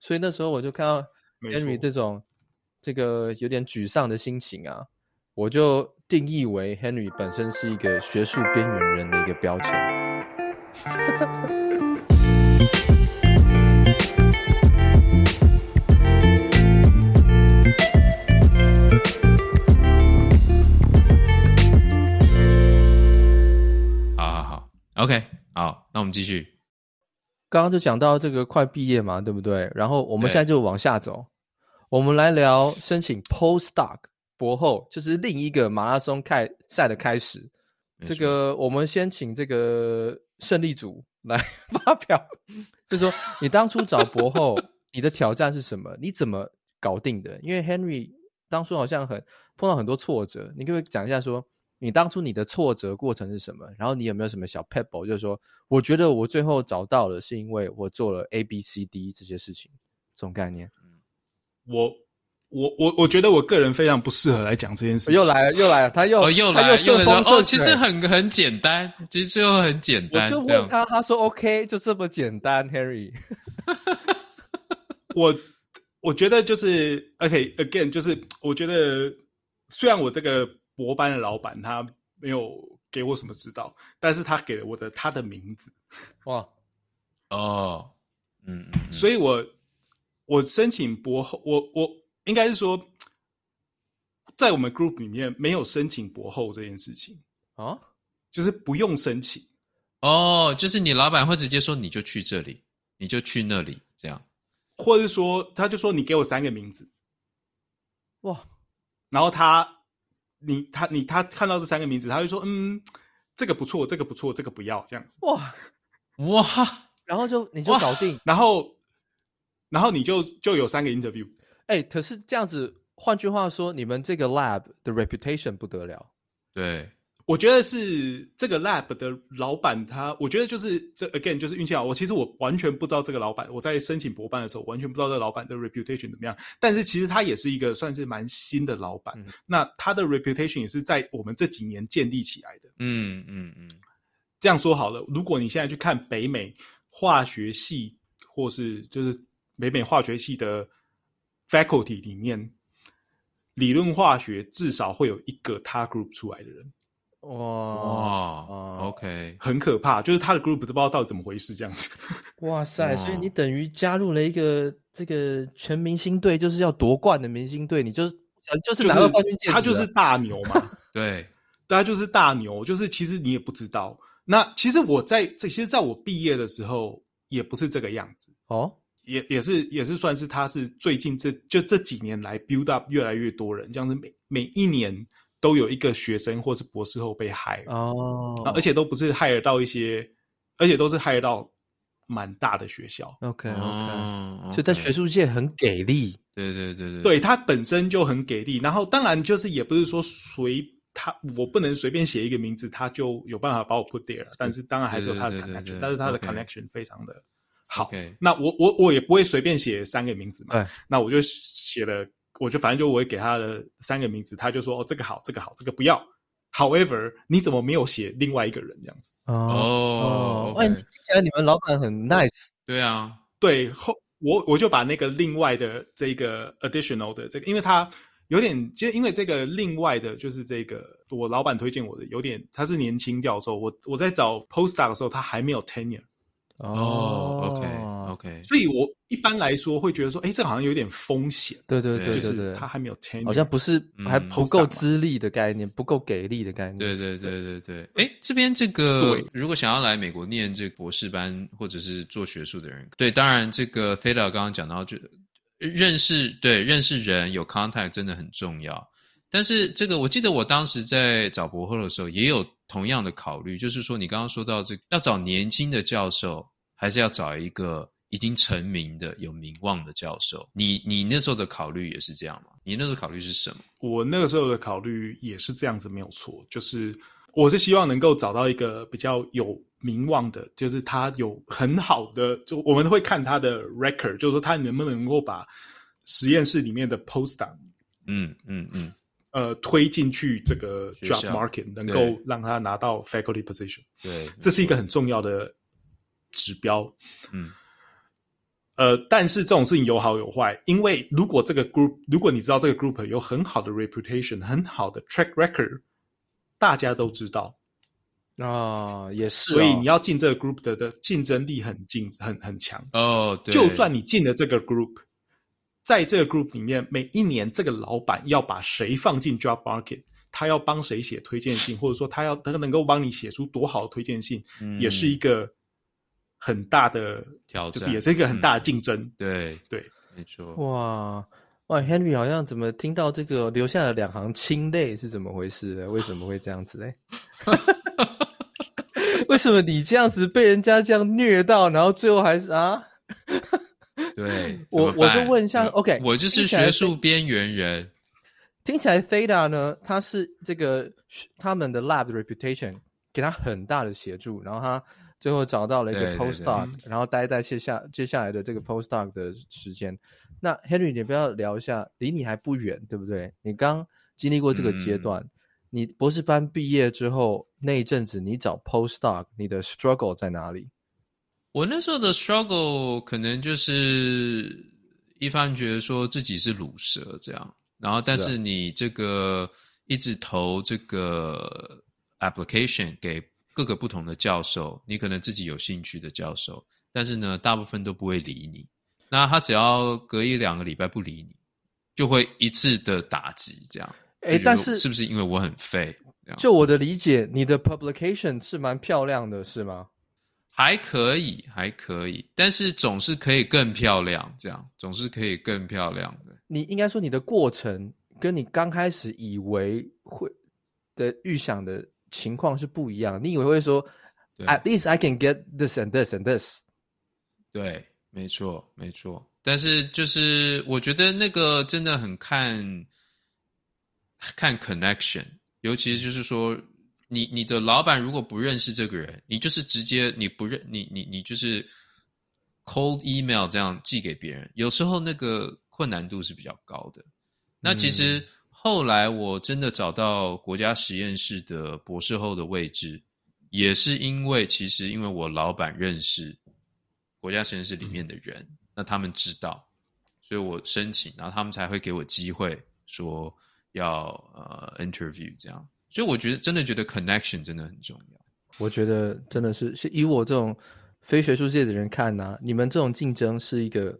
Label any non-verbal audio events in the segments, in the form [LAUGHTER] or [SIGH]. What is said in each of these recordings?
所以那时候我就看到 Henry 这种这个有点沮丧的心情啊，我就定义为 Henry 本身是一个学术边缘人的一个标签。OK，好，那我们继续。刚刚就讲到这个快毕业嘛，对不对？然后我们现在就往下走，我们来聊申请 Postdoc 博后，就是另一个马拉松开赛的开始。这个我们先请这个胜利组来 [LAUGHS] 发表，就是说你当初找博后，你的挑战是什么？你怎么搞定的？因为 Henry 当初好像很碰到很多挫折，你可不可以讲一下说？你当初你的挫折过程是什么？然后你有没有什么小 pebble？就是说，我觉得我最后找到了，是因为我做了 A、B、C、D 这些事情，这种概念。我我我我觉得我个人非常不适合来讲这件事情。又来了，又来了，他又、哦、又来他又顺风顺水。哦，其实很很简单，其实最后很简单。我就问他，他说 OK，就这么简单，Harry。[LAUGHS] 我我觉得就是 OK，again，就是我觉得虽然我这个。博班的老板他没有给我什么指导，但是他给了我的他的名字，哇，哦，嗯，嗯，所以我我申请博后，我我应该是说，在我们 group 里面没有申请博后这件事情。啊，就是不用申请，哦，就是你老板会直接说你就去这里，你就去那里这样，或者说他就说你给我三个名字，哇，然后他。你他你他看到这三个名字，他会说：“嗯，这个不错，这个不错，这个不要这样子。”哇哇，然后就你就搞定，然后然后你就就有三个 interview。哎、欸，可是这样子，换句话说，你们这个 lab 的 reputation 不得了。对。我觉得是这个 lab 的老板，他我觉得就是这 again 就是运气好。我其实我完全不知道这个老板，我在申请博班的时候完全不知道这个老板的 reputation 怎么样。但是其实他也是一个算是蛮新的老板，嗯、那他的 reputation 也是在我们这几年建立起来的。嗯嗯嗯。这样说好了，如果你现在去看北美化学系，或是就是北美化学系的 faculty 里面，理论化学至少会有一个他 group 出来的人。哇哇，OK，很可怕，就是他的 group 都不知道到底怎么回事，这样子。[LAUGHS] 哇塞，所以你等于加入了一个这个全明星队，就是要夺冠的明星队，你就是就是拿到冠军戒指，他就是大牛嘛。[LAUGHS] 对，大家就是大牛，就是其实你也不知道。那其实我在这，其实在我毕业的时候也不是这个样子哦，也也是也是算是他是最近这就这几年来 build up 越来越多人，这样子每每一年。都有一个学生或是博士后被 hire 哦，而且都不是 hire 到一些，而且都是 hire 到蛮大的学校。OK OK，哦，所以在学术界很给力。对对对对，对他本身就很给力。然后当然就是也不是说随他，我不能随便写一个名字，他就有办法把我 put there。但是当然还是有他的 connection，但是他的 connection 非常的好。Okay. 那我我我也不会随便写三个名字嘛。对，那我就写了。我就反正就我会给他的三个名字，他就说哦，这个好，这个好，这个不要。However，你怎么没有写另外一个人这样子？哦，哎，听起来你们老板很 nice。对啊，对后我我就把那个另外的这个 additional 的这个，因为他有点，就因为这个另外的，就是这个我老板推荐我的，有点他是年轻教授，我我在找 postdoc 的时候，他还没有 tenure。哦，OK。OK，所以我一般来说会觉得说，哎，这个好像有点风险。对对对，对，就是他还没有 tenure，好像不是还不够资历的概念，嗯、不够给力的概念。对对对对对。哎，这边这个，对，如果想要来美国念这个博士班或者是做学术的人，对，当然这个 Theta 刚刚讲到，就认识对认识人有 contact 真的很重要。但是这个我记得我当时在找博后的时候也有同样的考虑，就是说你刚刚说到这个要找年轻的教授，还是要找一个。已经成名的有名望的教授，你你那时候的考虑也是这样吗？你那时候考虑是什么？我那个时候的考虑也是这样子，没有错。就是我是希望能够找到一个比较有名望的，就是他有很好的，就我们会看他的 record，就是说他能不能够把实验室里面的 postdoc，嗯嗯嗯，呃，推进去这个 job market，能够让他拿到 faculty position。对，这是一个很重要的指标。嗯。呃，但是这种事情有好有坏，因为如果这个 group，如果你知道这个 group 有很好的 reputation，很好的 track record，大家都知道啊，也是、哦，所以你要进这个 group 的的竞争力很竞很很强哦。对，就算你进了这个 group，在这个 group 里面，每一年这个老板要把谁放进 job market，他要帮谁写推荐信，[LAUGHS] 或者说他要他能够帮你写出多好的推荐信，嗯、也是一个。很大的挑战，就是也是一个很大的竞争。嗯、对对，没错。哇哇，Henry 好像怎么听到这个留下了两行清泪，是怎么回事呢？为什么会这样子嘞？[LAUGHS] 为什么你这样子被人家这样虐到，然后最后还是啊？对，[LAUGHS] 我我就问一下，OK，我就是学术边缘人。听起来 Theta 呢，他是这个他们的 lab reputation 给他很大的协助，然后他。最后找到了一个 postdoc，然后待在接下接下来的这个 postdoc 的时间。那 Henry，你不要聊一下，离你还不远，对不对？你刚经历过这个阶段，嗯、你博士班毕业之后那一阵子，你找 postdoc，你的 struggle 在哪里？我那时候的 struggle 可能就是一方觉得说自己是卤蛇这样，然后但是你这个一直投这个 application 给。各个不同的教授，你可能自己有兴趣的教授，但是呢，大部分都不会理你。那他只要隔一两个礼拜不理你，就会一次的打击这样。哎、欸，但是是不是因为我很废？就我的理解，你的 publication 是蛮漂亮的，是吗？还可以，还可以，但是总是可以更漂亮，这样总是可以更漂亮的。你应该说，你的过程跟你刚开始以为会的预想的。情况是不一样，你以为会说，at least I can get this and this and this。对，没错，没错。但是就是我觉得那个真的很看看 connection，尤其是就是说，你你的老板如果不认识这个人，你就是直接你不认你你你就是 cold email 这样寄给别人，有时候那个困难度是比较高的。那其实。嗯后来我真的找到国家实验室的博士后的位置，也是因为其实因为我老板认识国家实验室里面的人，嗯、那他们知道，所以我申请，然后他们才会给我机会说要呃 interview 这样。所以我觉得真的觉得 connection 真的很重要。我觉得真的是是以我这种非学术界的人看呢、啊，你们这种竞争是一个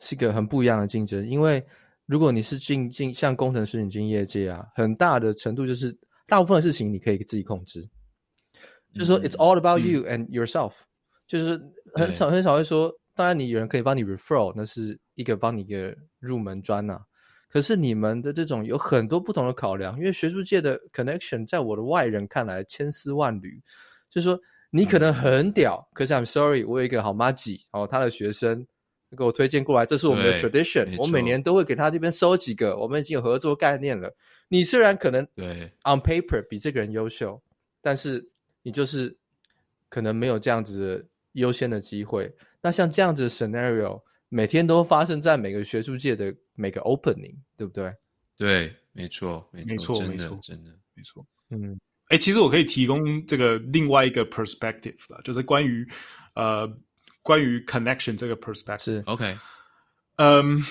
是一个很不一样的竞争，因为。如果你是进进像工程师，你进业界啊，很大的程度就是大部分的事情你可以自己控制，嗯、就是说 it's all about you and yourself，、嗯、就是很少很少会说，当然你有人可以帮你 referral，那是一个帮你一个入门砖呐、啊。可是你们的这种有很多不同的考量，因为学术界的 connection 在我的外人看来千丝万缕，就是说你可能很屌，嗯、可是 I'm sorry，我有一个好妈吉哦，他的学生。给我推荐过来，这是我们的 tradition。我每年都会给他这边收几个，我们已经有合作概念了。你虽然可能对 on paper 比这个人优秀，但是你就是可能没有这样子的优先的机会。那像这样子的 scenario，每天都发生在每个学术界的每个 opening，对不对？对，没错，没错，没错，真的，没错，真的，没错。嗯，哎，其实我可以提供这个另外一个 perspective 啦，就是关于呃。关于 connection 这个 perspective，OK，，okay. 嗯，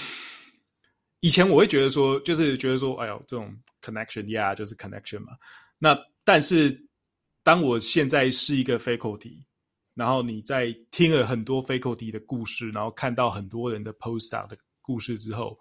以前我会觉得说，就是觉得说，哎呦，这种 connection，yeah，就是 connection 嘛。那但是当我现在是一个 faculty，然后你在听了很多 faculty 的故事，然后看到很多人的 postdoc 的故事之后，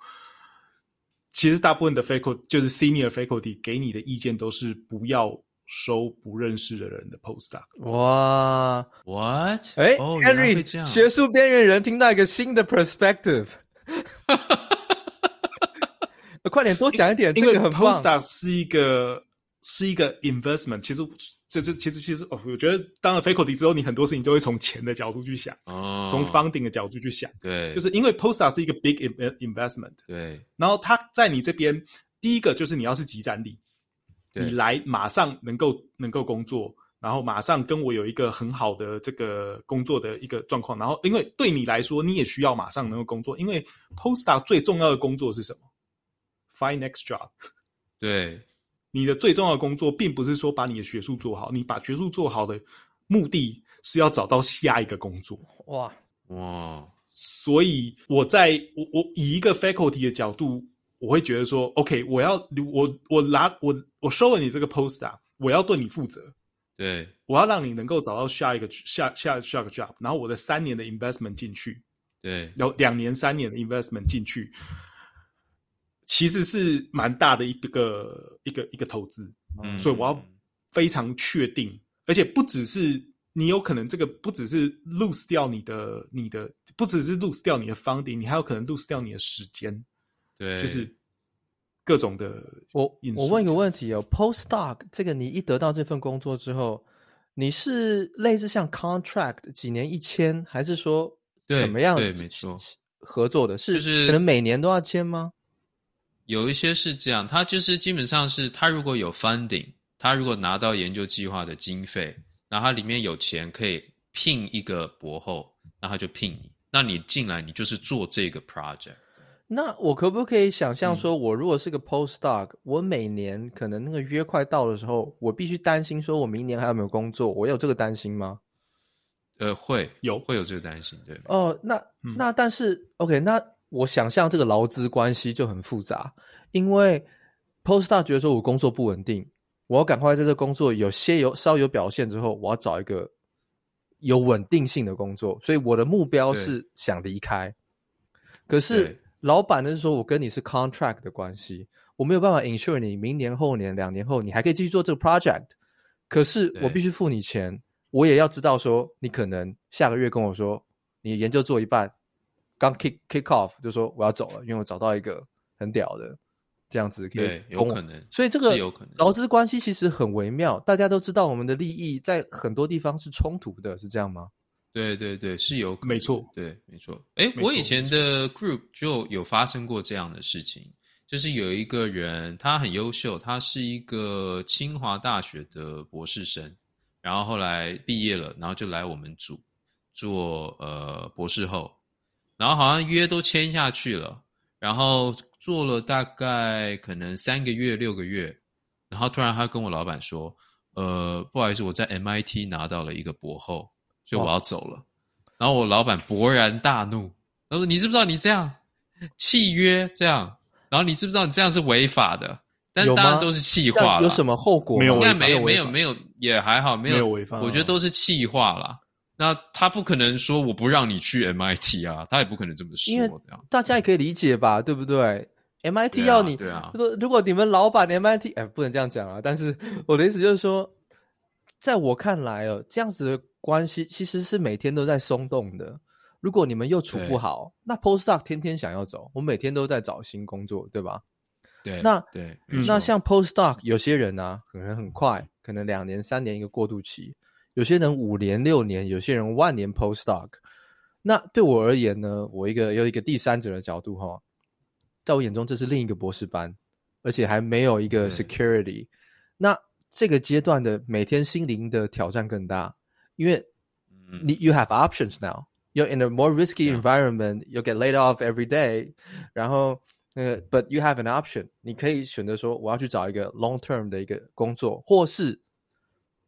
其实大部分的 faculty 就是 senior faculty 给你的意见都是不要。收不认识的人的 postdoc。哇，what？哎，Henry，学术边缘人听到一个新的 perspective。[LAUGHS] 快点多讲一点，因为这个很。postdoc 是一个是一个 investment。其实这这其实其实哦，我觉得当了 faculty 之后，你很多事情都会从钱的角度去想，哦，从 funding 的角度去想。对，就是因为 postdoc 是一个 big investment。对，然后他在你这边，第一个就是你要是集战力。你来马上能够能够工作，然后马上跟我有一个很好的这个工作的一个状况，然后因为对你来说你也需要马上能够工作，因为 postdoc 最重要的工作是什么？Find next job。对，你的最重要的工作并不是说把你的学术做好，你把学术做好的目的是要找到下一个工作。哇哇，所以我在我我以一个 faculty 的角度，我会觉得说，OK，我要我我拿我我收了你这个 postdoc，我要对你负责，对，我要让你能够找到下一个下下下一个 job，然后我的三年的 investment 进去，对，有两年三年的 investment 进去，其实是蛮大的一个一个一个投资，嗯，所以我要非常确定，而且不只是。你有可能这个不只是 lose 掉你的你的，不只是 lose 掉你的 funding，你还有可能 lose 掉你的时间，对，就是各种的。我我问一个问题哦，postdoc 这个你一得到这份工作之后，你是类似像 contract 几年一签，还是说怎么样？对，对，没错，合作的是就是可能每年都要签吗？有一些是这样，他就是基本上是他如果有 funding，他如果拿到研究计划的经费。然后它里面有钱可以聘一个博后，然后他就聘你。那你进来，你就是做这个 project。那我可不可以想象说，我如果是个 postdoc，嗯，我每年可能那个约快到的时候，我必须担心说我明年还有没有工作？我有这个担心吗？呃，会有会有这个担心，对。哦，那、嗯、那但是 OK，那我想象这个劳资关系就很复杂，因为 postdoc 觉得说我工作不稳定。我要赶快在这工作有些有稍有表现之后，我要找一个有稳定性的工作，所以我的目标是想离开。可是老板呢是说，我跟你是 contract 的关系，我没有办法 ensure 你明年、后年、两年后你还可以继续做这个 project。可是我必须付你钱，我也要知道说你可能下个月跟我说你研究做一半，刚 kick kick off 就说我要走了，因为我找到一个很屌的。这样子可以，对，有可能。所以这个劳资关系其实很微妙。大家都知道，我们的利益在很多地方是冲突的，是这样吗？对对对，是有，没错，对，没错。哎，我以前的 group 就有发生过这样的事情，就是有一个人他很优秀，他是一个清华大学的博士生，然后后来毕业了，然后就来我们组做呃博士后，然后好像约都签下去了，然后。做了大概可能三个月六个月，然后突然他跟我老板说：“呃，不好意思，我在 MIT 拿到了一个博后，所以我要走了。”然后我老板勃然大怒，他说：“你知不知道你这样契约这样？然后你知不知道你这样是违法的？但是当然都是气话了，有什么后果？没有，应该没有，没有，没有，也还好，没有，没有违法。我觉得都是气话啦。”那他不可能说我不让你去 MIT 啊，他也不可能这么说。因为大家也可以理解吧，对不对？MIT 要你，对啊，就说如果你们老板 MIT，哎，不能这样讲啊。但是我的意思就是说，在我看来哦，这样子的关系其实是每天都在松动的。如果你们又处不好，那 Postdoc 天天想要走，我每天都在找新工作，对吧？对，那对，那像 Postdoc 有些人呢、啊，可能很快，可能两年、三年一个过渡期。有些人五年六年，有些人万年 postdoc。那对我而言呢，我一个有一个第三者的角度哈，在我眼中这是另一个博士班，而且还没有一个 security。那这个阶段的每天心灵的挑战更大，因为你 you have options now. You're in a more risky environment. You get laid off every day. 然后呃，but you have an option. 你可以选择说我要去找一个 long term 的一个工作，或是。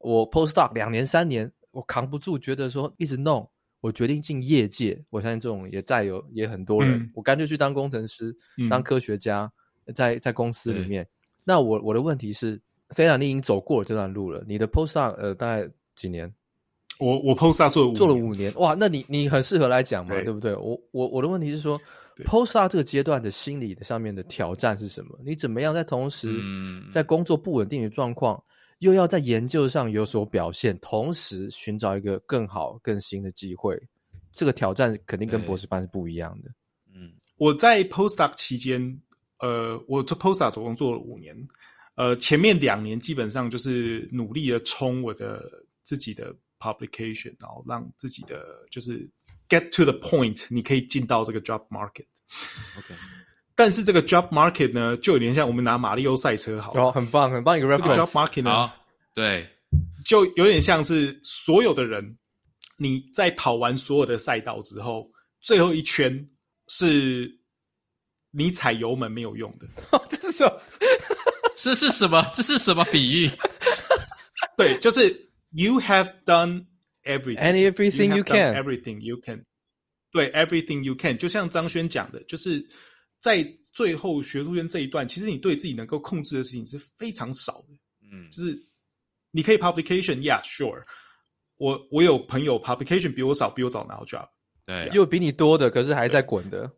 我 postdoc 两年三年，我扛不住，觉得说一直弄，我决定进业界。我相信这种也在有也很多人，嗯、我干脆去当工程师，嗯、当科学家，在在公司里面。那我我的问题是，虽然你已经走过了这段路了，你的 postdoc 呃大概几年？我我 postdoc 做了五做了五年，哇，那你你很适合来讲嘛，对，对不对？我我我的问题是说，postdoc 这个阶段的心理的上面的挑战是什么？你怎么样在同时在工作不稳定的状况？又要在研究上有所表现，同时寻找一个更好、更新的机会，这个挑战肯定跟博士班是不一样的。嗯，我在 postdoc 期间，呃，我做 postdoc 总共做了五年，呃，前面两年基本上就是努力的冲我的自己的 publication，然后让自己的就是 get to the point，你可以进到这个 job market。OK。[LAUGHS] 但是这个 job market 呢，就有点像我们拿马里奥赛车好，好、哦，很棒，很棒一个 reference。这个 job market 呢，对，就有点像是所有的人，你在跑完所有的赛道之后，最后一圈是你踩油门没有用的。[LAUGHS] 这是什么？这是什么？这是什么比喻？对，就是 you have done everything and everything you, you can everything you can。对，everything you can，就像张轩讲的，就是在最后学术圈这一段，其实你对自己能够控制的事情是非常少的。嗯，就是你可以 publication，yeah，sure。我我有朋友 publication 比我少，比我早拿到 job，对，也有比你多的，可是还在滚的，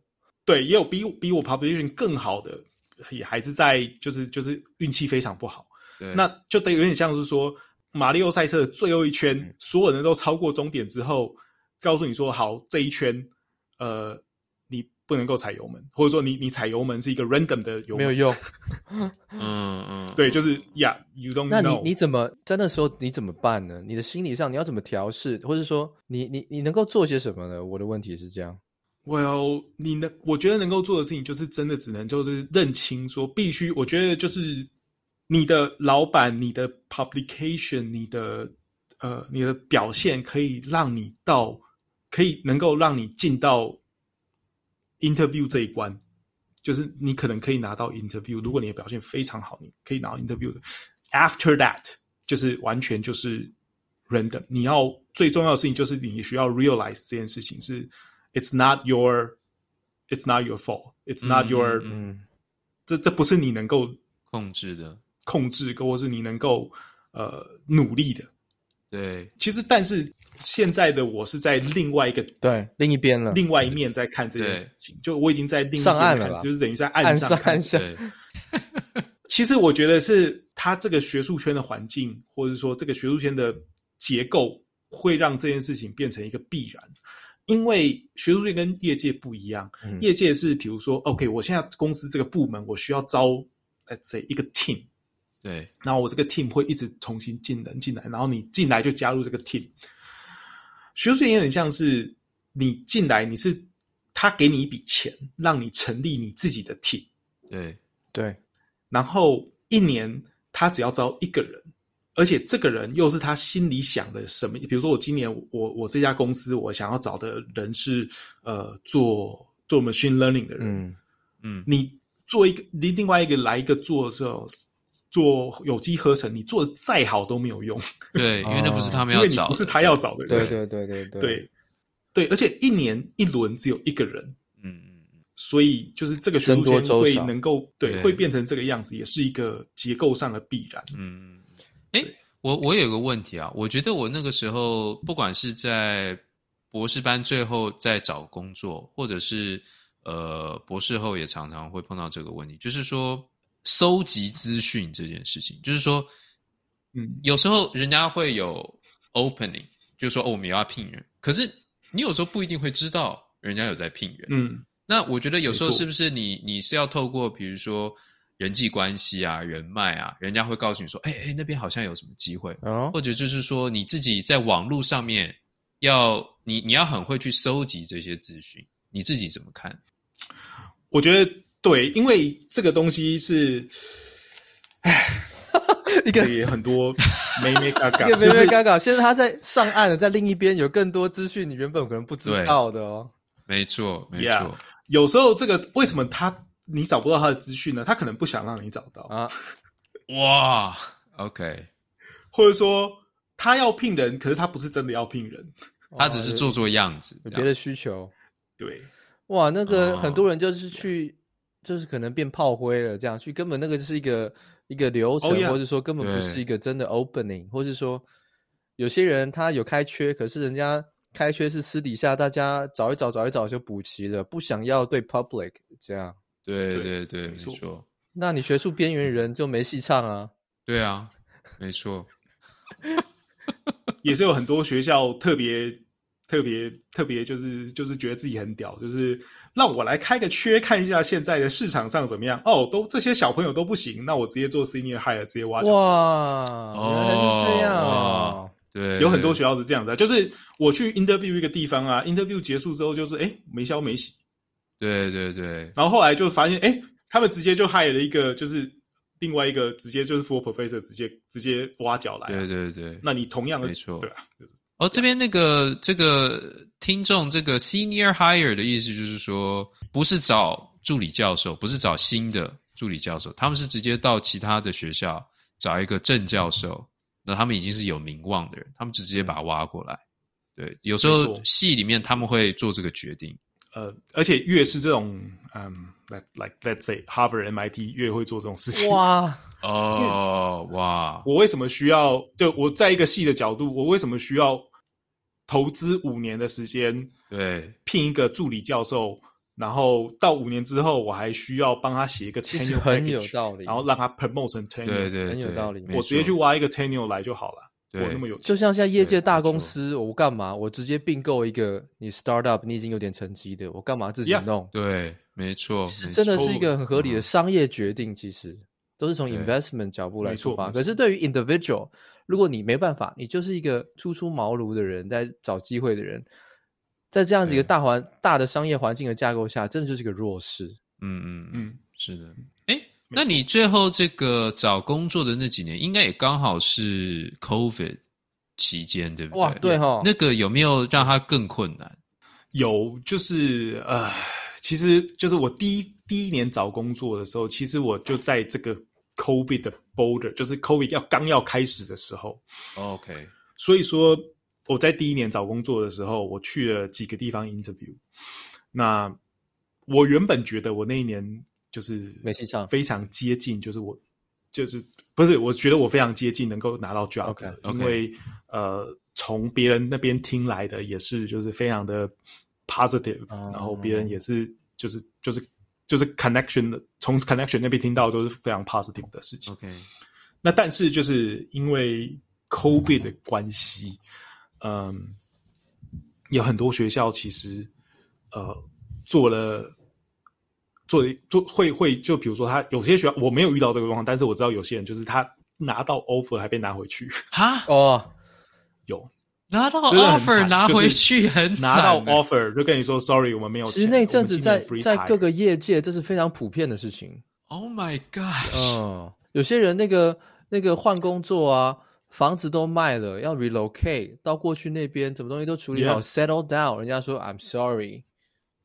对，也有比比我 publication 更好的，也还是在就是就是运气非常不好，对，那就得有点像是说马里奥赛车的最后一圈，嗯、所有人都超过终点之后，告诉你说好这一圈，呃。你不能够踩油门，或者说你你踩油门是一个 random 的油门，没有用。[LAUGHS] 嗯嗯，对，就是 yeah，you don't know。那你你怎么在那时候你怎么办呢？你的心理上你要怎么调试，或者说你你你能够做些什么呢？我的问题是这样。Well，你能，我觉得能够做的事情就是真的只能就是认清说必须，我觉得就是你的老板、你的 publication、你的呃你的表现可以让你到，可以能够让你进到。interview 这一关，就是你可能可以拿到 interview。如果你的表现非常好，你可以拿到 interview 的。After that，就是完全就是 random。你要最重要的事情就是你需要 realize 这件事情是 it's not your it's not your fault. It's not your 嗯，嗯。这这不是你能够控制的。控制，或是你能够呃努力的。对，其实但是现在的我是在另外一个对另一边了，另外一面在看这件事情，就我已经在另一边看上岸了，就是等于在岸上看。岸上对，[LAUGHS] 其实我觉得是他这个学术圈的环境，或者说这个学术圈的结构，会让这件事情变成一个必然。因为学术界跟业界不一样，嗯、业界是比如说，OK，我现在公司这个部门我需要招，let's say 一个 team。对，然后我这个 team 会一直重新进人进来，然后你进来就加入这个 team。学术界也很像是你进来，你是他给你一笔钱，让你成立你自己的 team。对对，然后一年他只要招一个人，而且这个人又是他心里想的什么？比如说我今年我我这家公司我想要找的人是呃做做 machine learning 的人，嗯嗯，你做一个另另外一个来一个做的时候。做有机合成，你做的再好都没有用。对，因为那不是他们要找的，不是他要找的人。对对对对对对对，而且一年一轮只有一个人。嗯嗯，所以就是这个学术圈会能够对，对会变成这个样子，也是一个结构上的必然。嗯，哎，我我有个问题啊，我觉得我那个时候不管是在博士班最后在找工作，或者是呃博士后，也常常会碰到这个问题，就是说。收集资讯这件事情，就是说，嗯，有时候人家会有 opening，就是说，哦，我们要聘人，可是你有时候不一定会知道人家有在聘人，嗯，那我觉得有时候是不是你你是要透过比如说人际关系啊、人脉啊，人家会告诉你说，哎哎，那边好像有什么机会，哦，或者就是说你自己在网络上面要你你要很会去收集这些资讯，你自己怎么看？我觉得。对，因为这个东西是，唉，[LAUGHS] 一个也很多眉眉角角，一个眉眉角角。现在他在上岸了，在另一边有更多资讯，你原本可能不知道的哦。没错，没错。Yeah, 有时候这个为什么他你找不到他的资讯呢？他可能不想让你找到啊。哇，OK，或者说他要聘人，可是他不是真的要聘人，他只是做做样子，有别的需求。对，哇，那个很多人就是去。就是可能变炮灰了，这样去根本那个就是一个一个流程，oh, yeah. 或者说根本不是一个真的 opening，或是说有些人他有开缺，可是人家开缺是私底下大家找一找找一找就补齐了，不想要对 public 这样。对对对，没错。那你学术边缘人就没戏唱啊？对啊，没错。[LAUGHS] 也是有很多学校特别特别特别，就是就是觉得自己很屌，就是。让我来开个缺，看一下现在的市场上怎么样。哦，都这些小朋友都不行，那我直接做 senior hire，直接挖角。哇，原来是这样啊！对，有很多学校是这样的，就是我去 interview 一个地方啊，interview 结束之后就是哎没消没息。对对对。然后后来就发现，哎，他们直接就 hire 了一个，就是另外一个直接就是 full professor，直接直接挖角来。对对对。那你同样的没错，对啊。哦，这边那个这个听众，这个 senior hire 的意思就是说，不是找助理教授，不是找新的助理教授，他们是直接到其他的学校找一个正教授，那他们已经是有名望的人，他们就直接把他挖过来。对，有时候系里面他们会做这个决定。呃，而且越是这种，嗯，like like let's say Harvard MIT 越会做这种事情。哇哦哇！我为什么需要？就我在一个系的角度，我为什么需要投资五年的时间？对，聘一个助理教授，然后到五年之后，我还需要帮他写一个 tenure package，很有道理，然后让他 promote 成 tenure，对对，对，很有道理。我直接去挖一个 tenure 来就好了。我那么有钱，就像现在业界大公司，我干嘛？我直接并购一个你 startup，你已经有点成绩的，我干嘛自己弄？对，没错，其实真的是一个很合理的商业决定。其实都是从 investment 角度来出发。可是对于 individual，如果你没办法，你就是一个初出茅庐的人，在找机会的人，在这样子一个大环大的商业环境的架构下，真的就是一个弱势。嗯嗯嗯，是的。哎。那你最后这个找工作的那几年，应该也刚好是 COVID 期间，对不对？哇，对哈、哦。那个有没有让他更困难？有，就是呃，其实就是我第一第一年找工作的时候，其实我就在这个 COVID 的 border，就是 COVID 要刚要开始的时候。OK。所以说我在第一年找工作的时候，我去了几个地方 interview。那我原本觉得我那一年。就是没戏唱，非常接近，就是我，就是不是？我觉得我非常接近能够拿到 job，、okay, okay. 因为呃，从别人那边听来的也是就是非常的 positive，、嗯、然后别人也是就是就是就是 connection 的，从 connection 那边听到都是非常 positive 的事情。OK，那但是就是因为 COVID 的关系，嗯，有很多学校其实呃做了。做做会会就比如说他有些学校我没有遇到这个状况，但是我知道有些人就是他拿到 offer 还被拿回去哈 [LAUGHS] 哦，有拿到 offer 拿回去很惨，拿到 offer 就跟你说 sorry 我们没有。其实那阵子在在各个业界这是非常普遍的事情。Oh my god！嗯，有些人那个那个换工作啊，房子都卖了，要 relocate 到过去那边，什么东西都处理好 settle down，人家说 I'm sorry。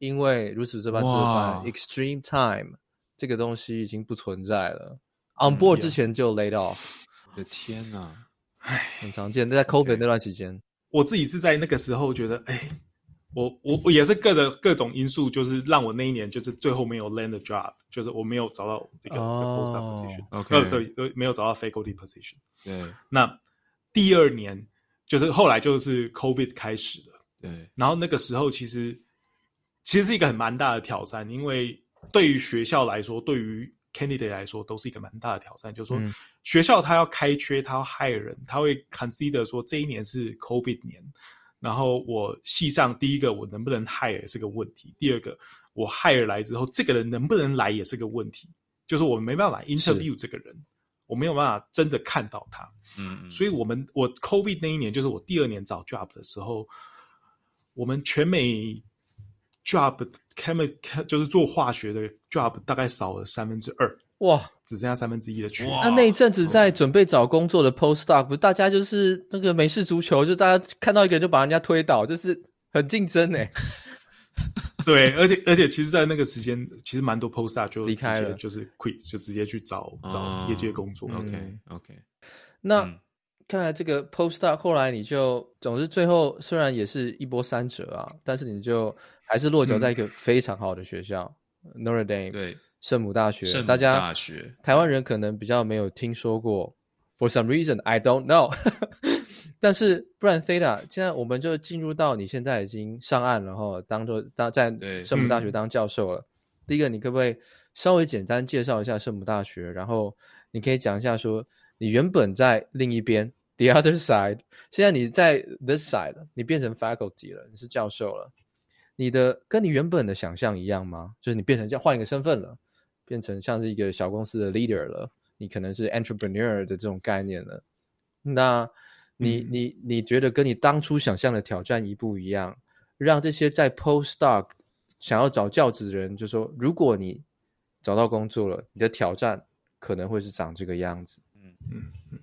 因为如此这般这般，extreme time 这个东西已经不存在了。On board 之前就 laid off。我的天哪，唉，很常见。在 COVID 那段期间，我自己是在那个时候觉得，哎，我我我也是各的各种因素，就是让我那一年就是最后没有 land a job，就是我没有找到一个 postdoc position，呃对，没有找到 faculty position。对，那第二年就是后来就是 COVID 开始了。对，然后那个时候其实。其实是一个很蛮大的挑战，因为对于学校来说，对于 candidate 来说，都是一个蛮大的挑战。就是说，学校他要开缺，他要 hire 人，他会 consider 说这一年是 COVID 年，然后我系上第一个我能不能 hire 是个问题，第二个我 hire 来之后，这个人能不能来也是个问题。就是我们没办法 interview 这个人，我没有办法真的看到他。嗯，嗯，所以我们我 COVID 那一年，就是我第二年找 job 的时候，我们全美。Job chemical 就是做化学的 job 大概少了三分之二哇，只剩下三分之一的缺。那那一阵子在准备找工作的 postdoc，不是大家就是那个美式足球，就大家看到一个人就把人家推倒，就是很竞争哎。[LAUGHS] 对，而且而且其实，在那个时间，其实蛮多 postdoc 就离开了，就是 quit，就直接去找找业界工作。OK OK，那。嗯看来这个 postdoc 后来你就，总之最后虽然也是一波三折啊，但是你就还是落脚在一个非常好的学校，嗯、Notre Dame，对，圣母大学。圣母大学，大家台湾人可能比较没有听说过，for some reason I don't know。[LAUGHS] 但是不然 Theda，现在我们就进入到你现在已经上岸然后，当做当在圣母大学当教授了。嗯、第一个，你可不可以稍微简单介绍一下圣母大学？然后你可以讲一下说，你原本在另一边。The other side，现在你在 this side，你变成 faculty 了，你是教授了。你的跟你原本的想象一样吗？就是你变成叫换一个身份了，变成像是一个小公司的 leader 了，你可能是 entrepreneur 的这种概念了。那你、嗯、你你觉得跟你当初想象的挑战一不一样？让这些在 postdoc 想要找教职的人，就说如果你找到工作了，你的挑战可能会是长这个样子。嗯嗯嗯。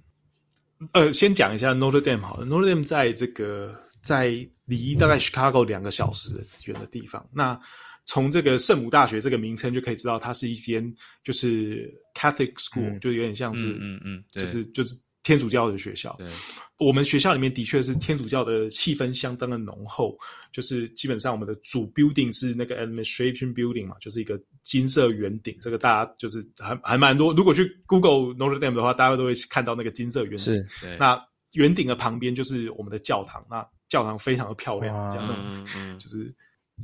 呃，先讲一下 Notre Dame 好了。Notre Dame 在这个在离大概 Chicago 两个小时远的地方。那从这个圣母大学这个名称就可以知道，它是一间就是 Catholic school，、嗯、就有点像是，嗯嗯，嗯嗯就是就是天主教的学校。对，我们学校里面的确是天主教的气氛相当的浓厚，就是基本上我们的主 building 是那个 administration building 嘛，就是一个金色圆顶。这个大家就是还还蛮多，如果去 Google Notre Dame 的话，大家都会看到那个金色圆顶。是，那圆顶的旁边就是我们的教堂，那教堂非常的漂亮，这样的，嗯嗯，就是。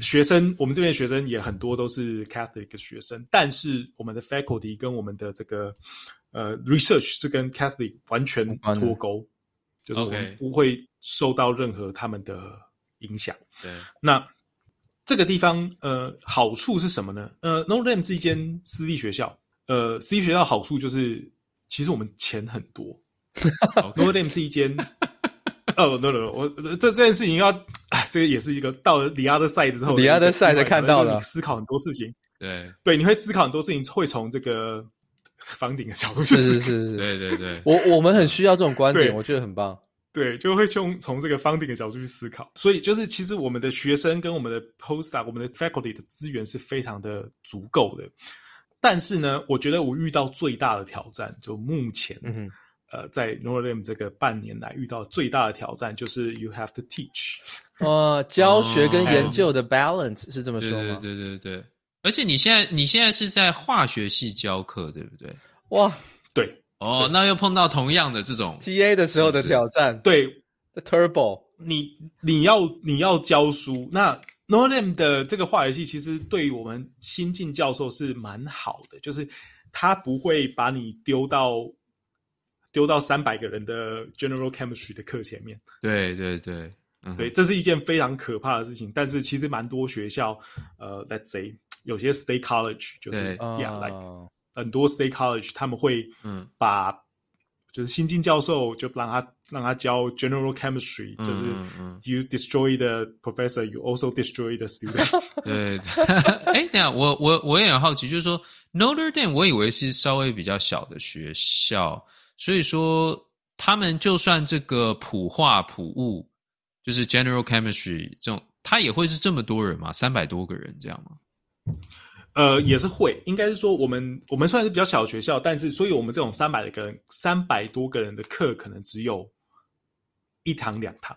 学生，我们这边学生也很多都是 Catholic 的学生，但是我们的 faculty 跟我们的这个呃 research 是跟 Catholic 完全脱钩，就是我们不会受到任何他们的影响。对，那这个地方呃好处是什么呢？呃，Notre Dame 是一间私立学校，呃，私立学校好处就是其实我们钱很多。[LAUGHS] Notre Dame 是一间。[LAUGHS] 哦、oh,，no no no，我这这件事情要，这个也是一个到了 the other side 之后，the other side 才看到了，思考很多事情。对对，你会思考很多事情，会从这个房顶的角度去思考。是是是，对对对。我我们很需要这种观点，我觉得很棒。对，就会从从这个房顶的角度去思考。所以就是，其实我们的学生跟我们的 postdoc，我们的 faculty 的资源是非常的足够的。但是呢，我觉得我遇到最大的挑战，就目前。嗯呃，在 Notre Dame 这个半年来遇到最大的挑战就是 you have to teach，呃，教学跟研究的 balance、哦、是这么说吗？对对对对，而且你现在你现在是在化学系教课，对不对？哇，对，哦，对那又碰到同样的这种 TA 的时候的挑战，是是对，the turbo，你你要你要教书，那 Notre Dame 的这个化学系其实对于我们新进教授是蛮好的，就是他不会把你丢到。丢到三百个人的 General Chemistry 的课前面，对对对，嗯、对，这是一件非常可怕的事情。但是其实蛮多学校，呃，Let's say 有些 State College 就是对 Yeah，like、uh, 很多 State College 他们会嗯把就是新进教授就让他让他教 General Chemistry，、嗯、就是 You destroy the professor，You also destroy the student。对，哎，等下我我我也很好奇，就是说 Notre Dame 我以为是稍微比较小的学校。所以说，他们就算这个普化普物，就是 General Chemistry 这种，他也会是这么多人嘛？三百多个人这样吗？呃，也是会，应该是说我们我们算是比较小的学校，但是所以我们这种三百个人、三百多个人的课，可能只有一堂两堂。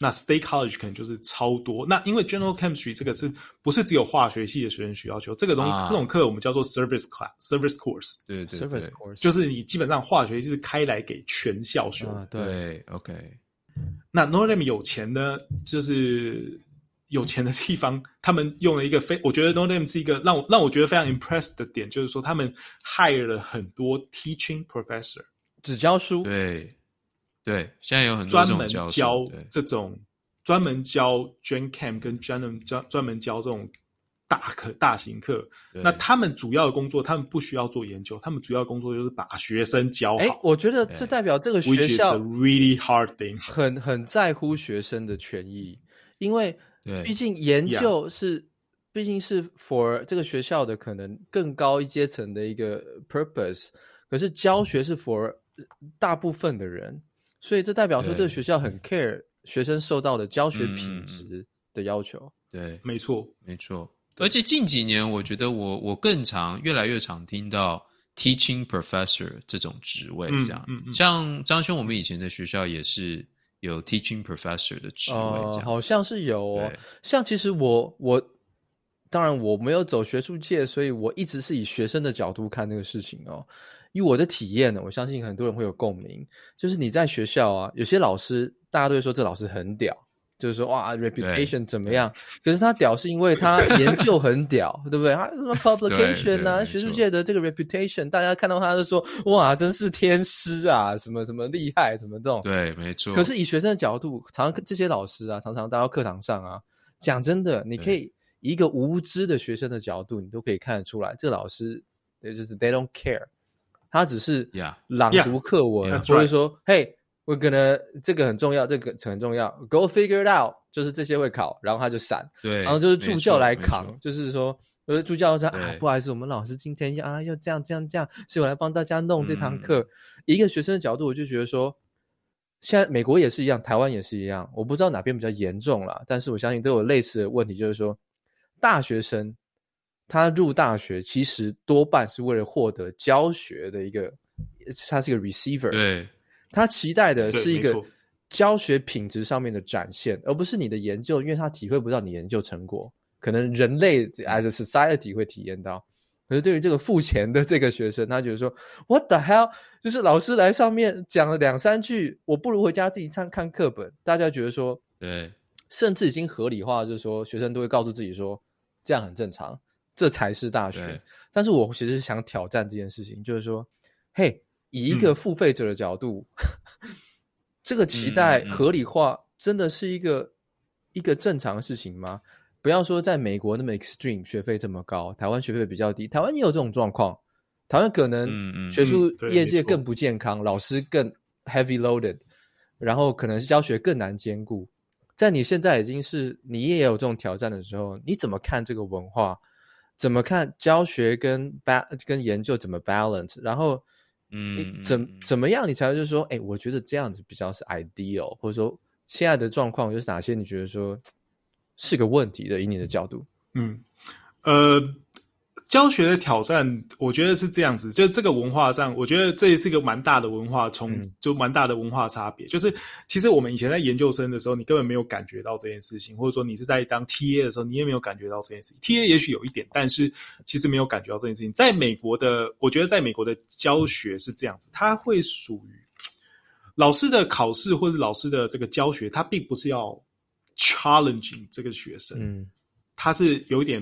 那 State College 可能就是超多。那因为 General Chemistry 这个是不是只有化学系的学生需要求？这个东西、啊、这种课我们叫做 Service Class、Service Course。对对对，Service Course 就是你基本上化学系是开来给全校修的。啊、对，OK。那 Notre Dame 有钱呢，就是有钱的地方，他们用了一个非，我觉得 Notre Dame 是一个让我让我觉得非常 impressed 的点，就是说他们 hire 了很多 teaching professor，只教书。对。对，现在有很多专门教这种专门教 Gen Chem 跟专门教专门教这种大课大型课。那他们主要的工作，他们不需要做研究，他们主要的工作就是把学生教好。哎，我觉得这代表这个学校 really hard thing，很很在乎学生的权益，因为毕竟研究是毕竟是 for 这个学校的可能更高一阶层的一个 purpose，可是教学是 for 大部分的人。所以这代表说，这个学校很 care 学生受到的教学品质的要求。对，没错，没错。而且近几年，我觉得我我更常越来越常听到 teaching professor 这种职位，这样。嗯嗯。像张兄，我们以前的学校也是有 teaching professor 的职位，这样。好像是有哦。像其实我我当然我没有走学术界，所以我一直是以学生的角度看那个事情哦。以我的体验呢，我相信很多人会有共鸣。就是你在学校啊，有些老师大家都会说这老师很屌，就是说哇，reputation 怎么样？可是他屌是因为他研究很屌，[LAUGHS] 对不对？他什么 publication 啊，学术界的这个 reputation，大家看到他就说哇，真是天师啊，什么什么厉害，怎么这种。对，没错。可是以学生的角度，常常这些老师啊，常常带到课堂上啊，讲真的，你可以以一个无知的学生的角度，你都可以看得出来，这个老师也就是 they don't care。他只是朗读课文，或者说，嘿，我可能这个很重要，这个很重要，Go figure it out，就是这些会考，然后他就闪，对，然后就是助教来扛，就是说，助教说啊，不好意思，我们老师今天要啊要这样这样这样，所以我来帮大家弄这堂课。一个学生的角度，我就觉得说，现在美国也是一样，台湾也是一样，我不知道哪边比较严重啦，但是我相信都有类似的问题，就是说，大学生。他入大学其实多半是为了获得教学的一个，他是一个 receiver。对，他期待的是一个教学品质上面的展现，而不是你的研究，因为他体会不到你研究成果，可能人类 as a society 会体验到。可是对于这个付钱的这个学生，他觉得说 What the hell？就是老师来上面讲了两三句，我不如回家自己看看课本。大家觉得说，对，甚至已经合理化，就是说学生都会告诉自己说，这样很正常，这才是大学。但是我其实是想挑战这件事情，就是说，嘿，以一个付费者的角度，嗯、[LAUGHS] 这个期待合理化真的是一个、嗯、一个正常的事情吗？不要说在美国那么 extreme，学费这么高，台湾学费比较低，台湾也有这种状况。台湾可能学术业界更不健康，嗯嗯、老师更 heavy loaded，然后可能是教学更难兼顾。在你现在已经是你也有这种挑战的时候，你怎么看这个文化？怎么看教学跟 ba 跟研究怎么 balance？然后，嗯，怎怎么样你才会就是说，哎，我觉得这样子比较是 ideal，或者说现在的状况就是哪些你觉得说？是个问题的，以你的角度，嗯，呃，教学的挑战，我觉得是这样子，就这个文化上，我觉得这也是一个蛮大的文化冲，嗯、就蛮大的文化差别。就是其实我们以前在研究生的时候，你根本没有感觉到这件事情，或者说你是在当 TA 的时候，你也没有感觉到这件事情。TA 也许有一点，但是其实没有感觉到这件事情。在美国的，我觉得在美国的教学是这样子，它会属于老师的考试或者老师的这个教学，它并不是要。challenging 这个学生，嗯，他是有一点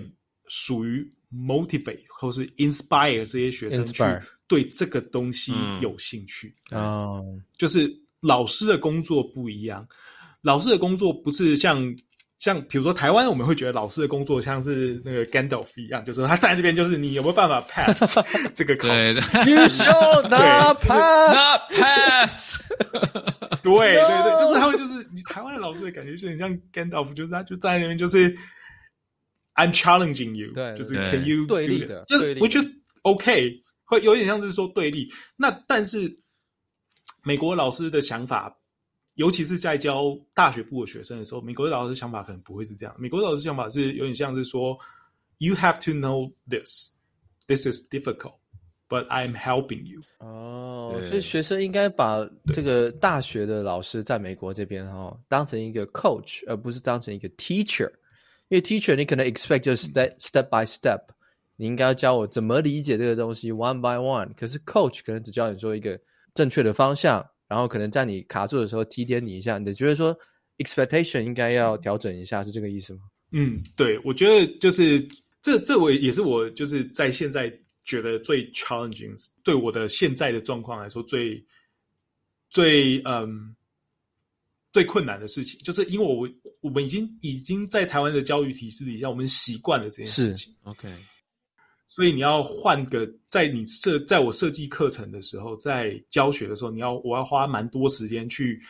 属于 motivate 或是 inspire 这些学生去对这个东西有兴趣。啊，就是老师的工作不一样，老师的工作不是像像比如说台湾我们会觉得老师的工作像是那个 Gandalf 一样，就是他站在那边就是你有没有办法 pass [LAUGHS] 这个考试，You should not pass，not pass。对对 [LAUGHS] 对，就是他会 [LAUGHS] 就是你台湾的老师的感觉就很像 Gandalf，就是他就站在那边就是 I'm challenging you，对，就是 Can you do this？就是 Which is OK，会有点像是说对立。那但是美国老师的想法，尤其是在教大学部的学生的时候，美国的老师想法可能不会是这样。美国的老师想法是有点像是说，You have to know this，this is difficult。But I'm helping you。哦，所以学生应该把这个大学的老师在美国这边哈、哦，当成一个 coach，而不是当成一个 teacher。因为 teacher 你可能 expect 就是 step step by step，你应该要教我怎么理解这个东西 one by one。可是 coach 可能只教你说一个正确的方向，然后可能在你卡住的时候提点你一下。你觉得说 expectation 应该要调整一下，是这个意思吗？嗯，对，我觉得就是这这我也是我就是在现在。觉得最 challenging，对我的现在的状况来说最，最最嗯最困难的事情，就是因为我我们已经已经在台湾的教育体制底下，我们习惯了这件事情。OK，所以你要换个，在你设在我设计课程的时候，在教学的时候，你要我要花蛮多时间去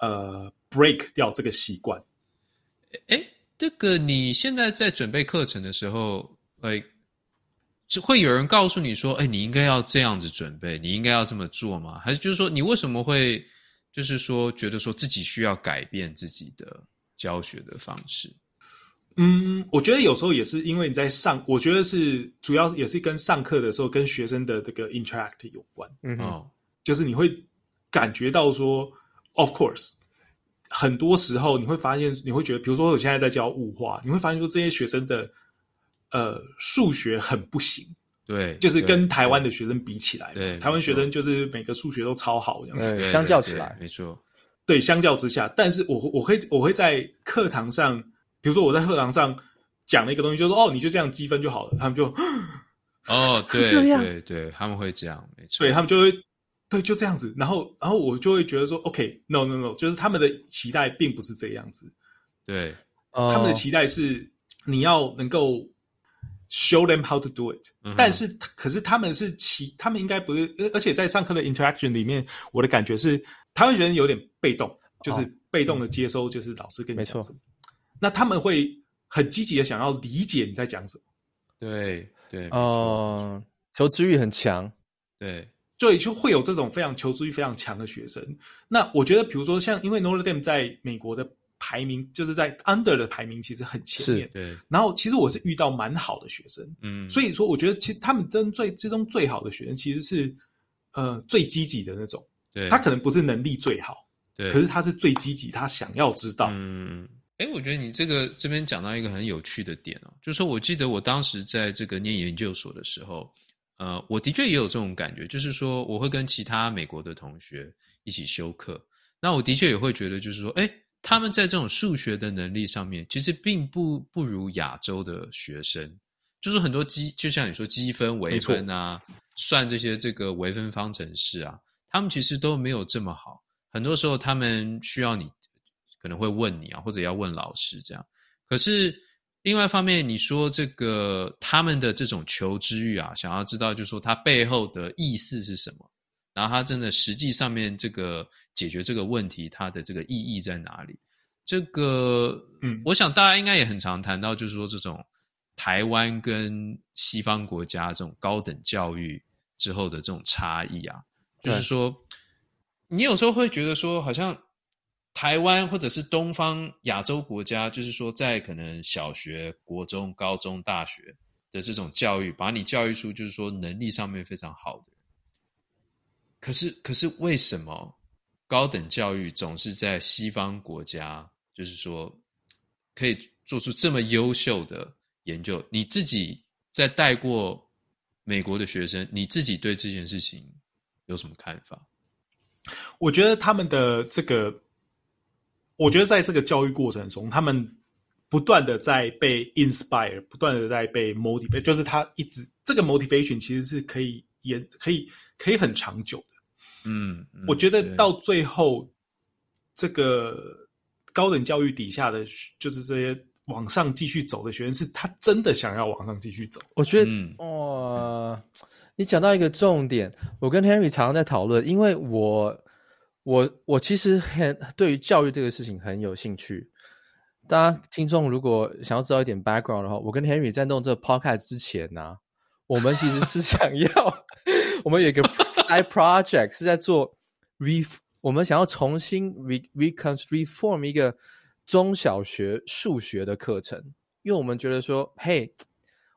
呃 break 掉这个习惯。哎，这个你现在在准备课程的时候，哎。是会有人告诉你说：“哎，你应该要这样子准备，你应该要这么做吗？还是就是说，你为什么会就是说觉得说自己需要改变自己的教学的方式？”嗯，我觉得有时候也是因为你在上，我觉得是主要也是跟上课的时候跟学生的这个 interact 有关。嗯就是你会感觉到说，of course，很多时候你会发现，你会觉得，比如说我现在在教物化，你会发现说这些学生的。呃，数学很不行，对，就是跟台湾的学生比起来，对，台湾学生就是每个数学都超好这样子，相较起来，没错，对，相较之下，但是我我会我会在课堂上，比如说我在课堂上讲了一个东西，就说哦，你就这样积分就好了，他们就哦，[LAUGHS] 对，这样对对，他们会这样，没错，对他们就会对就这样子，然后然后我就会觉得说，OK，no no no，就是他们的期待并不是这样子，对，他们的期待是你要能够。Show them how to do it，嗯。但是可是他们是其他们应该不是，而且在上课的 interaction 里面，我的感觉是他们觉得有点被动，就是被动的接收，就是老师跟你讲什么。哦嗯、那他们会很积极的想要理解你在讲什么。对对哦，求知欲很强，对，所以就会有这种非常求知欲非常强的学生。那我觉得，比如说像因为 Notre Dame 在美国的。排名就是在 under 的排名其实很前面，对。然后其实我是遇到蛮好的学生，嗯，所以说我觉得其实他们真最之中最好的学生其实是呃最积极的那种，对，他可能不是能力最好，对，可是他是最积极，他想要知道。嗯，哎，我觉得你这个这边讲到一个很有趣的点哦，就是说我记得我当时在这个念研究所的时候，呃，我的确也有这种感觉，就是说我会跟其他美国的同学一起修课，那我的确也会觉得，就是说，哎，他们在这种数学的能力上面，其实并不不如亚洲的学生。就是很多积，就像你说积分、微分啊，算这些这个微分方程式啊，他们其实都没有这么好。很多时候他们需要你，可能会问你啊，或者要问老师这样。可是另外一方面，你说这个他们的这种求知欲啊，想要知道就是说它背后的意思是什么，然后它真的实际上面这个解决这个问题，它的这个意义在哪里？这个，嗯，我想大家应该也很常谈到，就是说这种。台湾跟西方国家这种高等教育之后的这种差异啊，就是说，你有时候会觉得说，好像台湾或者是东方亚洲国家，就是说，在可能小学、国中、高中、大学的这种教育，把你教育出就是说能力上面非常好的。可是，可是为什么高等教育总是在西方国家，就是说可以做出这么优秀的？研究你自己在带过美国的学生，你自己对这件事情有什么看法？我觉得他们的这个，我觉得在这个教育过程中，他们不断的在被 inspire，不断的在被 motivate，就是他一直这个 motivation 其实是可以也可以可以很长久。嗯，嗯我觉得到最后，这个高等教育底下的就是这些。往上继续走的学生，是他真的想要往上继续走。我觉得，哇、嗯呃，你讲到一个重点，我跟 Henry 常常在讨论，因为我，我，我其实很对于教育这个事情很有兴趣。大家听众如果想要知道一点 background 的话，我跟 Henry 在弄这个 podcast 之前呢、啊，我们其实是想要，[LAUGHS] 我们有一个 side project 是在做 re，我们想要重新 re recon reform 一个。中小学数学的课程，因为我们觉得说，嘿，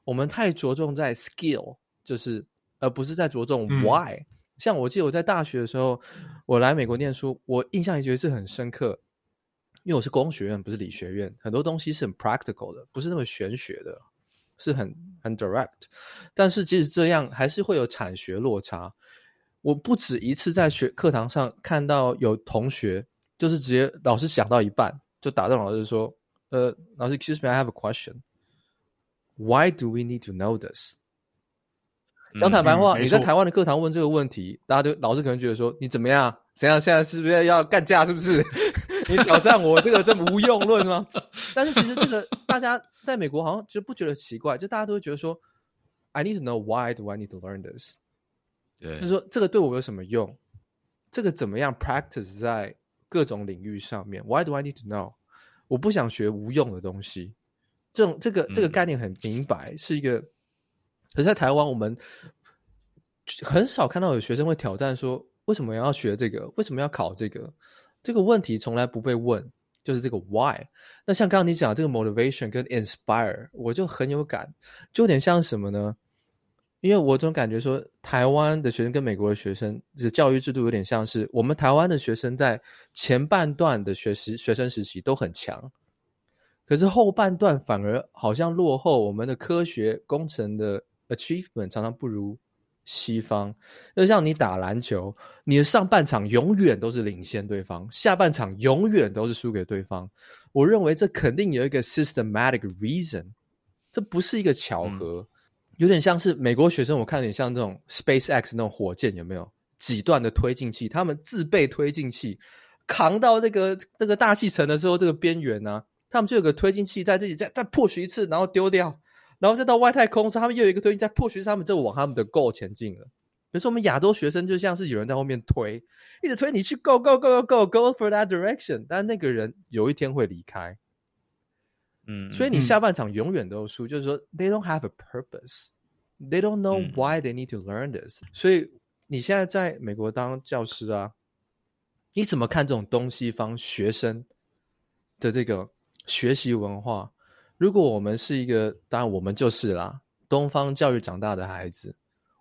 我们太着重在 skill，就是而不是在着重 why。嗯。像我记得我在大学的时候，我来美国念书，我印象也觉得是很深刻，因为我是工学院，不是理学院，很多东西是很 practical 的，不是那么玄学的，是很很 direct。但是即使这样，还是会有产学落差。我不止一次在学课堂上看到有同学，就是直接老师讲到一半。就打断老师说：“呃，老师，excuse me, I have a question. Why do we need to know this？” 讲坦白话，嗯嗯、你在台湾的课堂问这个问题，大家都老师可能觉得说：“你怎么样？怎样？现在是不是要干架？是不是？[LAUGHS] 你挑战我这个这么无用论吗？” [LAUGHS] 但是其实这个大家在美国好像就不觉得奇怪，就大家都会觉得说：“I need to know why do I need to learn this？” 对，就是说这个对我有什么用？这个怎么样 practice 在？各种领域上面，Why do I need to know？我不想学无用的东西。这种这个这个概念很明白，嗯、是一个。可是在台湾，我们很少看到有学生会挑战说：为什么要学这个？为什么要考这个？这个问题从来不被问，就是这个 Why。那像刚刚你讲这个 motivation 跟 inspire，我就很有感，就有点像什么呢？因为我总感觉说，台湾的学生跟美国的学生的教育制度有点像是，我们台湾的学生在前半段的学习学生时期都很强，可是后半段反而好像落后。我们的科学工程的 achievement 常常不如西方。就像你打篮球，你的上半场永远都是领先对方，下半场永远都是输给对方。我认为这肯定有一个 systematic reason，这不是一个巧合。嗯有点像是美国学生，我看有点像这种 SpaceX 那种火箭，有没有几段的推进器？他们自备推进器，扛到这个这个大气层的时候，这个边缘呢，他们就有个推进器在这里再再 push 一次，然后丢掉，然后再到外太空，他们又有一个推进在 push，他们就往他们的 goal 前进了。比如说我们亚洲学生就像是有人在后面推，一直推你去 go go go go go go for that direction，但那个人有一天会离开。嗯，所以你下半场永远都输，嗯、就是说，they don't have a purpose，they don't know why they need to learn this、嗯。所以你现在在美国当教师啊，你怎么看这种东西方学生的这个学习文化？如果我们是一个，当然我们就是啦，东方教育长大的孩子，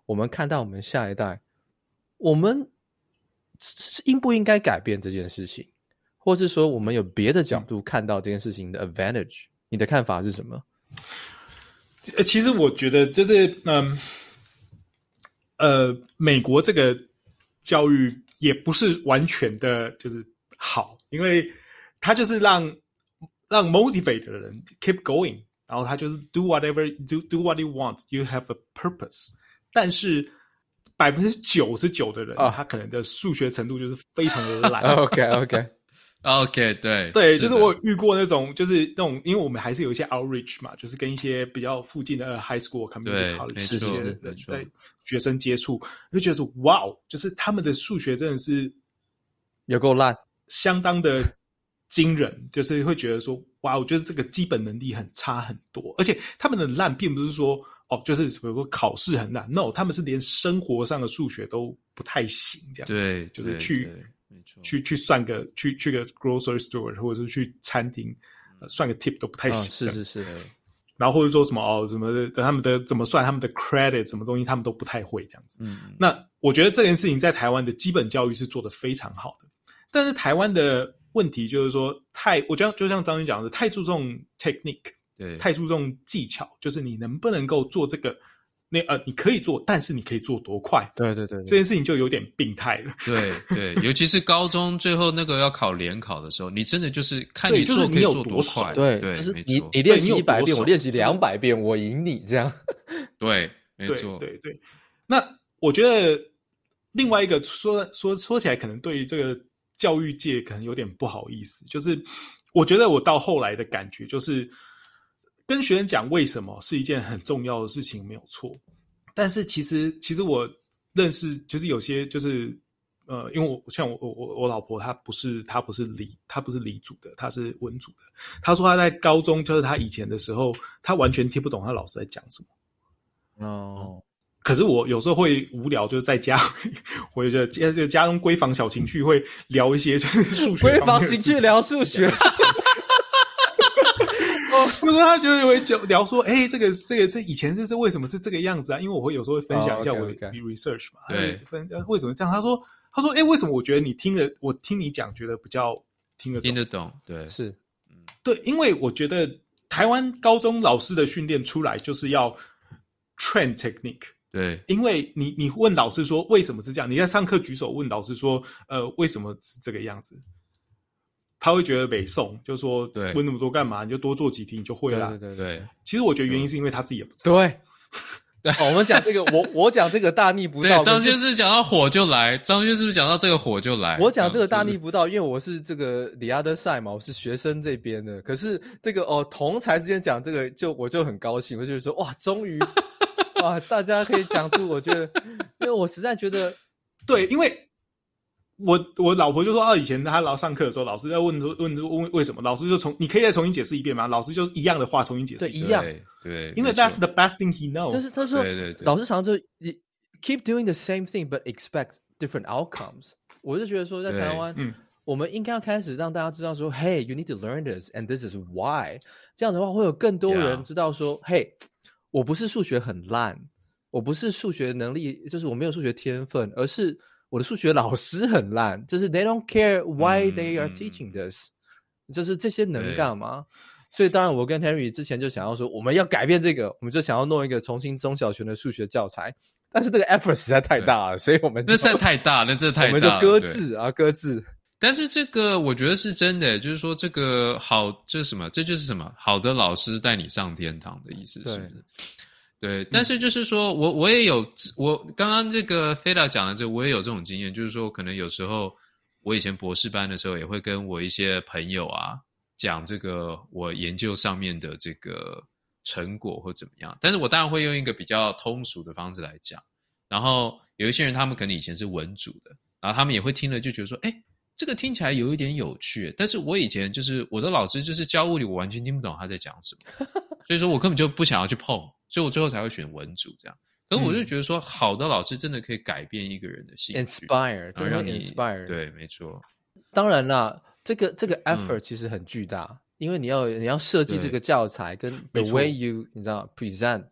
我们看到我们下一代，我们应不应该改变这件事情，或是说我们有别的角度看到这件事情的 advantage？、嗯、你的看法是什么？其实我觉得就是嗯，呃，美国这个教育也不是完全的就是好，因为它就是让让 motivate 的人 keep going。然后他就是 do whatever do do what you want you have a purpose，但是百分之九十九的人，oh. 他可能的数学程度就是非常的烂。[LAUGHS] OK OK OK 对对，就是我遇过那种就是那种，因为我们还是有一些 outreach 嘛，就是跟一些比较附近的 high school community college 这些人在学生接触，就觉得说哇哦，就是他们的数学真的是有够烂，相当的惊人，就是会觉得说。哇，我觉得这个基本能力很差很多，而且他们的烂并不是说哦，就是比如说考试很烂，no，他们是连生活上的数学都不太行，这样子，对，就是去去去算个去去个 grocery store 或者是去餐厅，呃，算个 tip 都不太行，哦，是是是，然后或者说什么哦，什么的他们的怎么算他们的 credit 什么东西，他们都不太会这样子。嗯，那我觉得这件事情在台湾的基本教育是做得非常好的，但是台湾的。问题就是说，太我觉得就像张军讲的，太注重 technique，对，太注重技巧，就是你能不能够做这个，那呃，你可以做，但是你可以做多快？对对对，对，这件事情就有点病态了。对对，[LAUGHS] 尤其是高中最后那个要考联考的时候，你真的就是看你做可以做多快。对，对，就是你你练习一百遍，我练习两百遍，我赢你这样。[LAUGHS] 对，没错，对对，对。那我觉得另外一个说说说起来，可能对于这个。教育界可能有点不好意思，就是我觉得我到后来的感觉就是跟学生讲为什么是一件很重要的事情没有错，但是其实其实我认识就是有些就是呃，因为我像我我我老婆她不是她不是理她不是理组的，她是文组的。她说她在高中就是她以前的时候，她完全听不懂她老师在讲什么。哦。可是我有时候会无聊，就是在家，我就觉得家中闺房小情趣会聊一些就是数学。[LAUGHS] 闺房情趣聊数学。哦，就是他就是会就聊说，哎、欸，这个这个这以前这是为什么是这个样子啊？因为我会有时候会分享一下我的 research 嘛，对，分为什么这样？他说他说，哎、欸，为什么我觉得你听了我听你讲觉得比较听得懂听得懂？对，是，嗯，对，因为我觉得台湾高中老师的训练出来就是要 train technique。对，因为你你问老师说为什么是这样？你在上课举手问老师说，呃，为什么是这个样子？他会觉得北宋，就说对，问那么多干嘛？你就多做几题你就会了。对对对，其实我觉得原因是因为他自己也不知道。对。对，我们讲这个，我我讲这个大逆不道。张轩是讲到火就来，张轩是不是讲到这个火就来？我讲这个大逆不道，因为我是这个 the other side 嘛，我是学生这边的。可是这个哦，同才之间讲这个，就我就很高兴，我就说哇，终于。[LAUGHS] 哇！大家可以讲出，我觉得，因为我实在觉得，对，因为我我老婆就说，啊，以前她老上课的时候，老师在问说问问为什么，老师就从你可以再重新解释一遍吗？老师就一样的话重新解释，对，一样，对，因为 that's the best thing he knows。就是他说，对对对，老师常常就 keep doing the same thing but expect different outcomes。我就觉得说，在台湾，嗯，我们应该要开始让大家知道说，Hey，you need to learn this and this is why。这样的话，会有更多人知道说，Hey。我不是数学很烂，我不是数学能力，就是我没有数学天分，而是我的数学老师很烂，就是 they don't care why they are teaching this，嗯，就是这些能干嘛？所以当然，我跟 Henry 之前就想要说，我们要改变这个，我们就想要弄一个重新中小学的数学教材，但是这个 effort 实在太大了，所以我们那实在太大，那这太大，我们就搁置啊，搁置。但是这个我觉得是真的，就是说这个好，这是什么？这就是什么？好的老师带你上天堂的意思，是不是？对。但是就是说我我也有我刚刚这个 Theta 讲的这个，我也有这种经验，就是说可能有时候我以前博士班的时候，也会跟我一些朋友啊讲这个我研究上面的这个成果或怎么样，但是我当然会用一个比较通俗的方式来讲。然后有一些人他们可能以前是文组的，然后他们也会听了就觉得说，哎。这个听起来有一点有趣，但是我以前就是我的老师就是教物理，我完全听不懂他在讲什么，[LAUGHS] 所以说我根本就不想要去碰，所以我最后才会选文组这样。可是我就觉得说，好的老师真的可以改变一个人的兴趣，inspire，真的让你 inspire。对，没错。当然啦，这个这个 effort 其实很巨大，嗯、因为你要你要设计这个教材跟 the way you 你知道 present。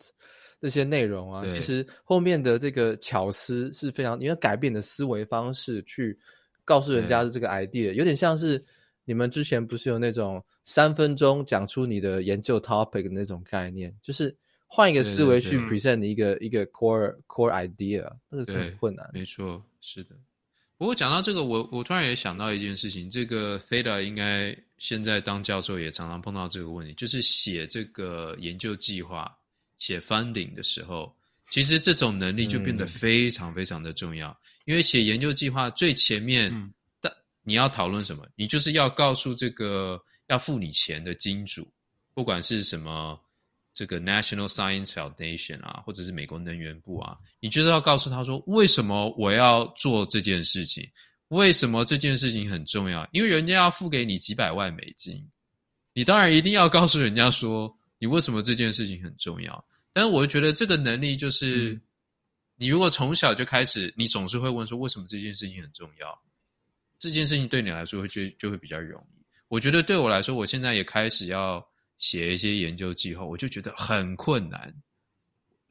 这些内容啊，其实后面的这个巧思是非常，你要改变的思维方式去告诉人家的这个 idea，有点像是你们之前不是有那种三分钟讲出你的研究 topic 的那种概念，就是换一个思维去 present 一个一个 core core idea，那个是很困难。没错，是的。不过讲到这个，我我突然也想到一件事情，这个 Theta 应该现在当教授也常常碰到这个问题，就是写这个研究计划、写 funding 的时候，其实这种能力就变得非常非常的重要。嗯、因为写研究计划最前面，但、嗯、你要讨论什么？你就是要告诉这个要付你钱的金主，不管是什么。这个 National Science Foundation 啊，或者是美国能源部啊，你就是要告诉他说，为什么我要做这件事情？为什么这件事情很重要？因为人家要付给你几百万美金，你当然一定要告诉人家说，你为什么这件事情很重要。但是，我就觉得这个能力就是，嗯、你如果从小就开始，你总是会问说，为什么这件事情很重要？这件事情对你来说会就就会比较容易。我觉得对我来说，我现在也开始要。写一些研究计划，我就觉得很困难。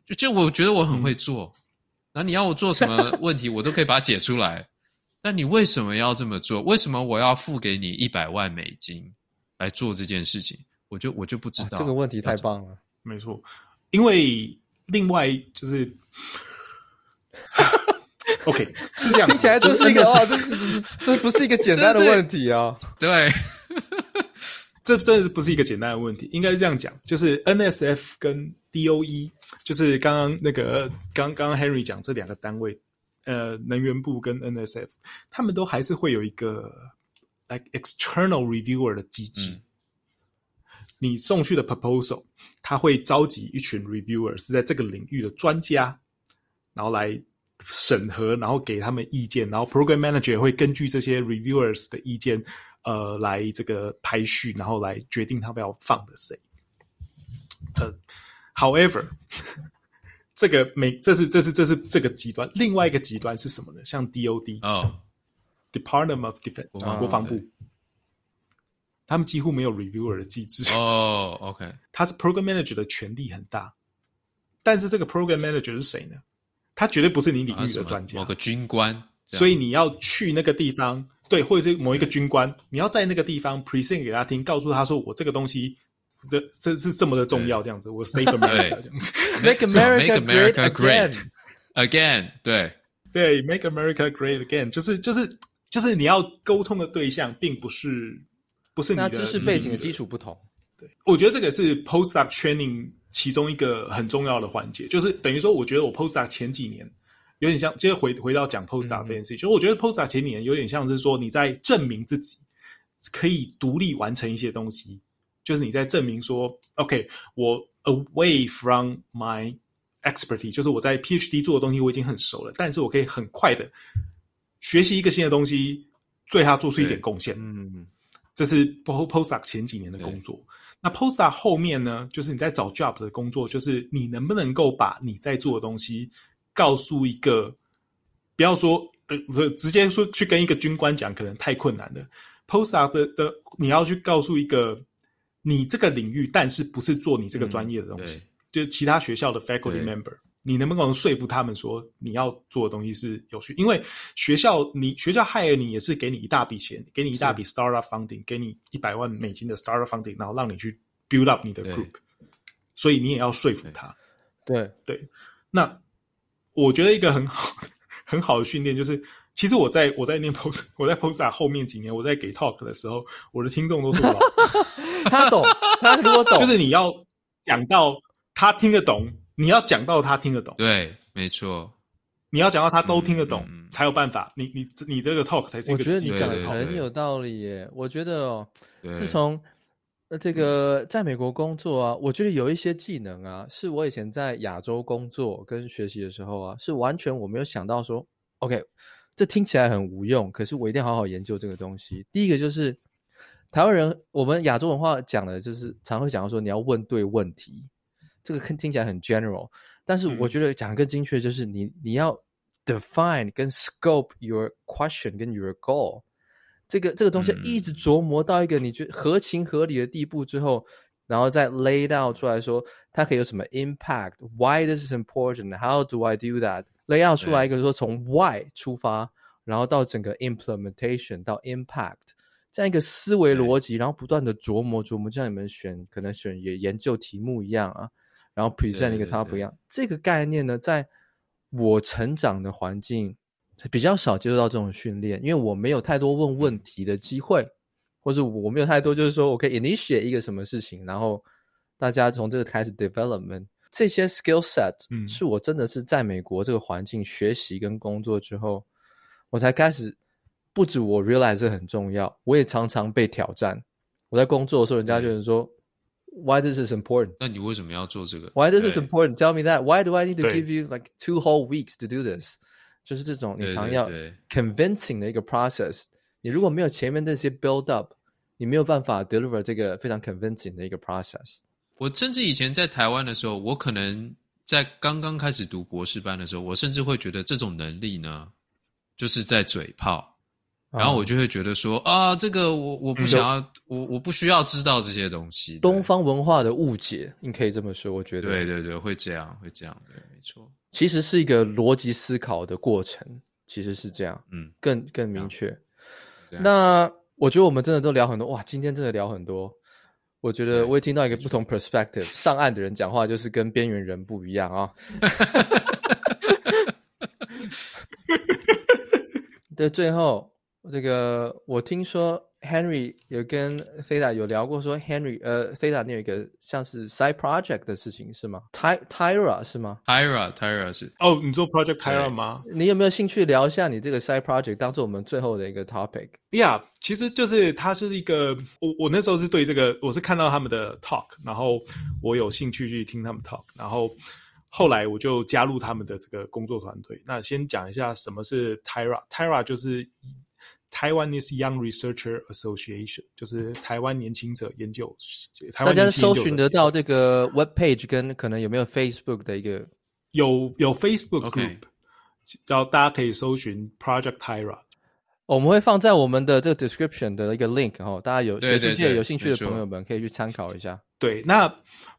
就就我觉得我很会做，那、嗯、你要我做什么 [LAUGHS] 问题，我都可以把它解出来。但你为什么要这么做？为什么我要付给你一百万美金来做这件事情？我就我就不知道。这个问题太棒了，没错。因为另外就是，OK，是这样，[LAUGHS] 听起来这是一个哦，这是这不是一个简单的 [LAUGHS] 问题啊，对。这真的不是一个简单的问题，应该是这样讲，就是 NSF 跟 DOE，就是刚刚那个刚刚 Henry 讲这两个单位，呃，能源部跟 NSF，他们都还是会有一个 like external reviewer 的机制。嗯、你送去的 proposal，他会召集一群 reviewer 是在这个领域的专家，然后来审核，然后给他们意见，然后 program manager 会根据这些 reviewers 的意见。呃，来这个排序，然后来决定他们要放的谁。呃，however，[LAUGHS] 这个每，这是这是这是这个极端。另外一个极端是什么呢？像 DOD 哦，Department of Defense，哦，国防部，他们几乎没有 reviewer 的机制。哦，OK，他是 program manager 的权力很大，但是这个 program manager 是谁呢？他绝对不是你领域的专家，某个军官。所以你要去那个地方。对，或者是某一个军官，你要在那个地方 present 给他听，告诉他说我这个东西的这是这么的重要，这样子，我 save America 这样子，[LAUGHS] Make America Great Again. Again，对。对，Make America Great Again，就是就是就是你要沟通的对象，并不是不是你的知识背景的。基础不同。对，我觉得这个是 postdoc training 其中一个很重要的环节，就是等于说，我觉得我 postdoc 前几年。有点像，接着回回到讲 postdoc 这件事情，嗯、就我觉得 postdoc 前几年有点像是说你在证明自己可以独立完成一些东西，就是你在证明说，OK，我 away from my expertise，就是我在 PhD 做的东西我已经很熟了，但是我可以很快的学习一个新的东西，对它做出一点贡献。嗯，这是 postdoc 前几年的工作。那 postdoc 后面呢，就是你在找 job 的工作，就是你能不能够把你在做的东西。告诉一个，不要说呃，直接说去跟一个军官讲，可能太困难了。Postdoc 的的，你要去告诉一个你这个领域，但是不是做你这个专业的东西，嗯、就其他学校的 faculty member，你能不能说服他们说你要做的东西是有趣？因为学校你学校 hire 你也是给你一大笔钱，给你一大笔 startup funding，给你一百万美金的 startup funding，然后让你去 build up 你的 group，所以你也要说服他。对对，那。我觉得一个很好很好的训练就是，其实我在我在念 post 我在 postdoc 后面几年，我在给 talk 的时候，我的听众都是我。老 [LAUGHS] 他懂，他如果懂，就是你要讲到他听得懂，你要讲到他听得懂，对，没错，你要讲到他都听得懂，嗯嗯、才有办法，你你你这个 talk 才是一个。我觉得你讲的很有道理耶，我觉得哦，自从。那这个在美国工作啊，我觉得有一些技能啊，是我以前在亚洲工作跟学习的时候啊，是完全我没有想到说，OK，这听起来很无用，可是我一定要好好研究这个东西。第一个就是台湾人，我们亚洲文化讲的就是常会讲到说你要问对问题，这个听起来很 general，但是我觉得讲的更精确就是你你要 define 跟 scope your question 跟 your goal。这个这个东西一直琢磨到一个你觉得合情合理的地步之后，然后再 lay out 出来说它可以有什么 impact，why this is important，how do I do that？lay out 出来一个说从 why 出发，然后到整个 implementation 到 impact 这样一个思维逻辑，然后不断的琢磨琢磨，就像你们选可能选也研究题目一样啊，然后 present 一个 topic 一样，这个概念呢，在我成长的环境比较少接受到这种训练，因为我没有太多问问题的机会。或是我没有太多，就是说我可以 initiate 一个什么事情，然后大家从这个开始 development 这些 skill set，嗯，是我真的是在美国这个环境学习跟工作之后，我才开始不止我 realize 这很重要，我也常常被挑战。我在工作的时候，人家就是说，Why this is important？那你为什么要做这个？Why this is important？Tell me that. Why do I need to give you like two whole weeks to do this？就是这种你常要 convincing 的一个 process。你如果没有前面那些 build up。你没有办法 deliver 这个非常 convincing 的一个 process。我甚至以前在台湾的时候，我可能在刚刚开始读博士班的时候，我甚至会觉得这种能力呢，就是在嘴炮，然后我就会觉得说、嗯、啊，这个我我不想要，嗯、我我不需要知道这些东西。东方文化的误解，你可以这么说，我觉得。对对对，会这样，会这样，对，没错。其实是一个逻辑思考的过程，其实是这样，嗯，更更明确。那。我觉得我们真的都聊很多哇！今天真的聊很多。我觉得我也听到一个不同 perspective，上岸的人讲话就是跟边缘人不一样啊。[LAUGHS] 对，最后这个我听说。Henry 有跟 Theta 有聊过，说 Henry 呃 Theta 你有一个像是 side project 的事情是吗？Ty Tyra 是吗？Tyra Tyra 是哦，你做 project Tyra 吗？你有没有兴趣聊一下你这个 side project，当做我们最后的一个 topic？呀，yeah, 其实就是它是一个我我那时候是对这个我是看到他们的 talk，然后我有兴趣去听他们 talk，然后后来我就加入他们的这个工作团队。那先讲一下什么是 Tyra，Tyra 就是。Taiwanese Young Researcher Association 就是台湾年轻者研究，台湾研究，大家搜寻得到这个 web page 跟可能有没有 Facebook 的一个有有 Facebook group，然后.大家可以搜寻 Project Tyra。我们会放在我们的这个 description 的一个 link 哈，大家有学术界有兴趣的朋友们可以去参考一下。对，那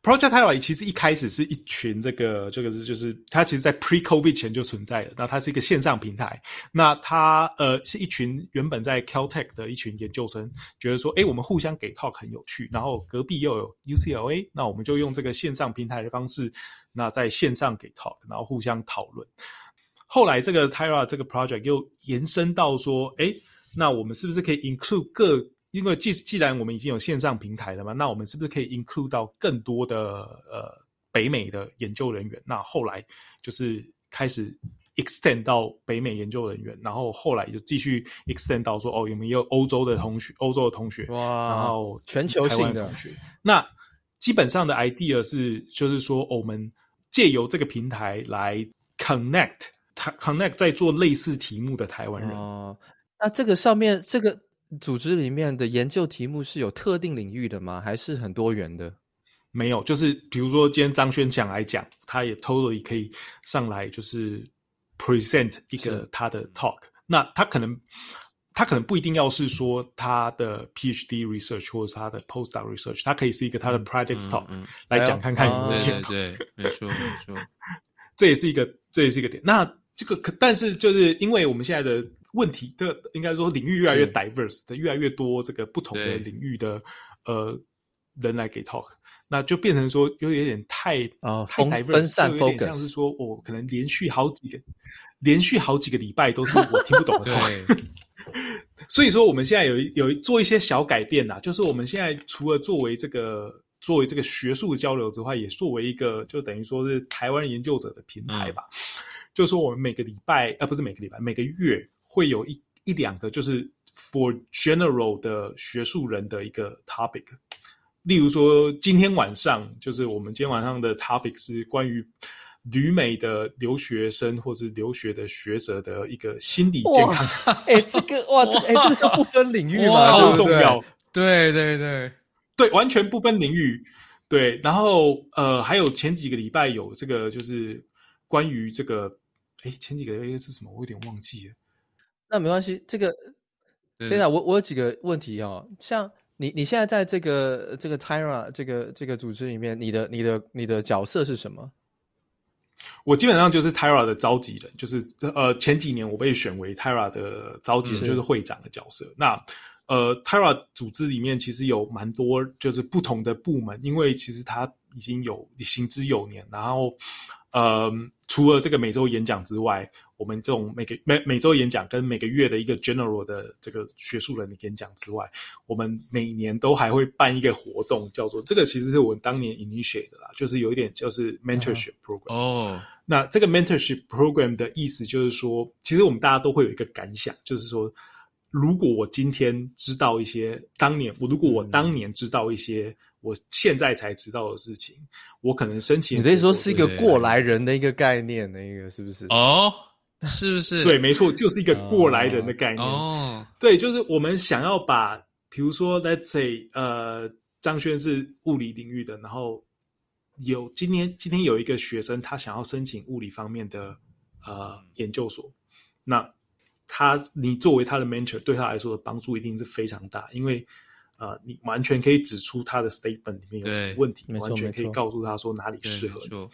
Project Tyra 其实一开始是一群这个这个是就是它其实，在 Pre-COVID 前就存在的。那它是一个线上平台，那它呃是一群原本在 Caltech 的一群研究生，觉得说，哎，我们互相给 talk 很有趣，然后隔壁又有 UCLA，那我们就用这个线上平台的方式，那在线上给 talk，然后互相讨论。后来这个 Tyra 这个 project 又延伸到说，哎，那我们是不是可以 include 各？因为既既然我们已经有线上平台了嘛，那我们是不是可以 include 到更多的呃北美的研究人员？那后来就是开始 extend 到北美研究人员，然后后来就继续 extend 到说，哦，有没有欧洲的同学？欧洲的同学哇，然后全球性的同学。那基本上的 idea 是，就是说我们借由这个平台来 connect。Connect 在做类似题目的台湾人哦，那这个上面这个组织里面的研究题目是有特定领域的吗？还是很多元的？没有，就是比如说今天张轩强来讲，他也 totally 可以上来就是 present 一个他的 talk。那他可能他可能不一定要是说他的 PhD research 或者是他的 postdoc research，他可以是一个他的 project talk 来讲看看有没有听到。对，没错没错，[LAUGHS] 这也是一个这也是一个点。那这个可，但是就是因为我们现在的问题的，应该说领域越来越 diverse 的，越来越多这个不同的领域的呃人来给 talk，那就变成说有一点太啊、哦、太 diverse，分散 focus，有点像是说我、哦、可能连续好几个连续好几个礼拜都是我听不懂的 [LAUGHS] talk，对。[LAUGHS] 所以说我们现在有有做一些小改变呐，就是我们现在除了作为这个作为这个学术交流之外，也作为一个就等于说是台湾研究者的平台吧。嗯就是说，我们每个礼拜，呃，不是每个礼拜，每个月会有一一两个，就是 for general 的学术人的一个 topic。例如说，今天晚上就是我们今天晚上的 topic 是关于旅美的留学生或者留学的学者的一个心理健康。哎、欸，这个哇，这哎，这个不分领域吗？超重要。对对对对，完全不分领域。对，然后呃，还有前几个礼拜有这个就是。关于这个，哎，前几个 A 是什么？我有点忘记了。那没关系，这个，现在我我有几个问题哦。像你你现在在这个这个 Tyra 这个这个组织里面，你的你的你的角色是什么？我基本上就是 Tyra 的召集人，就是呃前几年我被选为 Tyra 的召集人，就是会长的角色。那呃 Tyra 组织里面其实有蛮多就是不同的部门，因为其实它已经有行之有年，然后。呃，除了这个每周演讲之外，我们这种每个每每周演讲跟每个月的一个 general 的这个学术人的演讲之外，我们每年都还会办一个活动，叫做这个其实是我们当年 initiate 的啦，就是有一点就是 mentorship program。哦，那这个 mentorship program 的意思就是说，其实我们大家都会有一个感想，就是说，如果我今天知道一些当年我如果我当年知道一些。我现在才知道的事情，我可能申请。你可以说是一个过来人的一个概念，那个是不是？哦，是不是？对，没错，就是一个过来人的概念。哦，对，就是我们想要把，比如说，let's say，呃，张轩是物理领域的，然后有今天今天有一个学生，他想要申请物理方面的呃研究所，那他你作为他的 mentor，对他来说的帮助一定是非常大，因为。啊、呃，你完全可以指出他的 statement 里面有什么问题，完全可以告诉他说哪里适合你。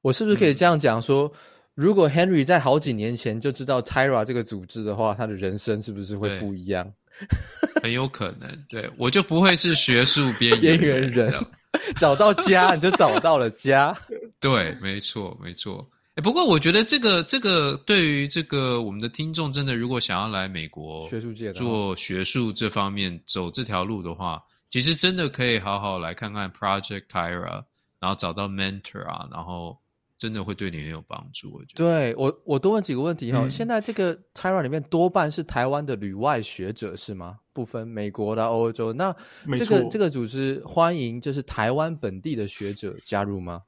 我是不是可以这样讲说，嗯，如果 Henry 在好几年前就知道 Tyra 这个组织的话，他的人生是不是会不一样？[LAUGHS] 很有可能，对，我就不会是学术边边缘人，[LAUGHS] 找到家你就找到了家。[LAUGHS] 对，没错，没错。不过我觉得这个这个对于这个我们的听众，真的如果想要来美国学术界做学术这方面走这条路的话，其实真的可以好好来看看 Project Tyra，然后找到 mentor 啊，然后真的会对你很有帮助。我觉得。对我，我多问几个问题哈、嗯。现在这个 Tyra 里面多半是台湾的旅外学者是吗？不分美国的、欧洲。那这个这个组织欢迎就是台湾本地的学者加入吗？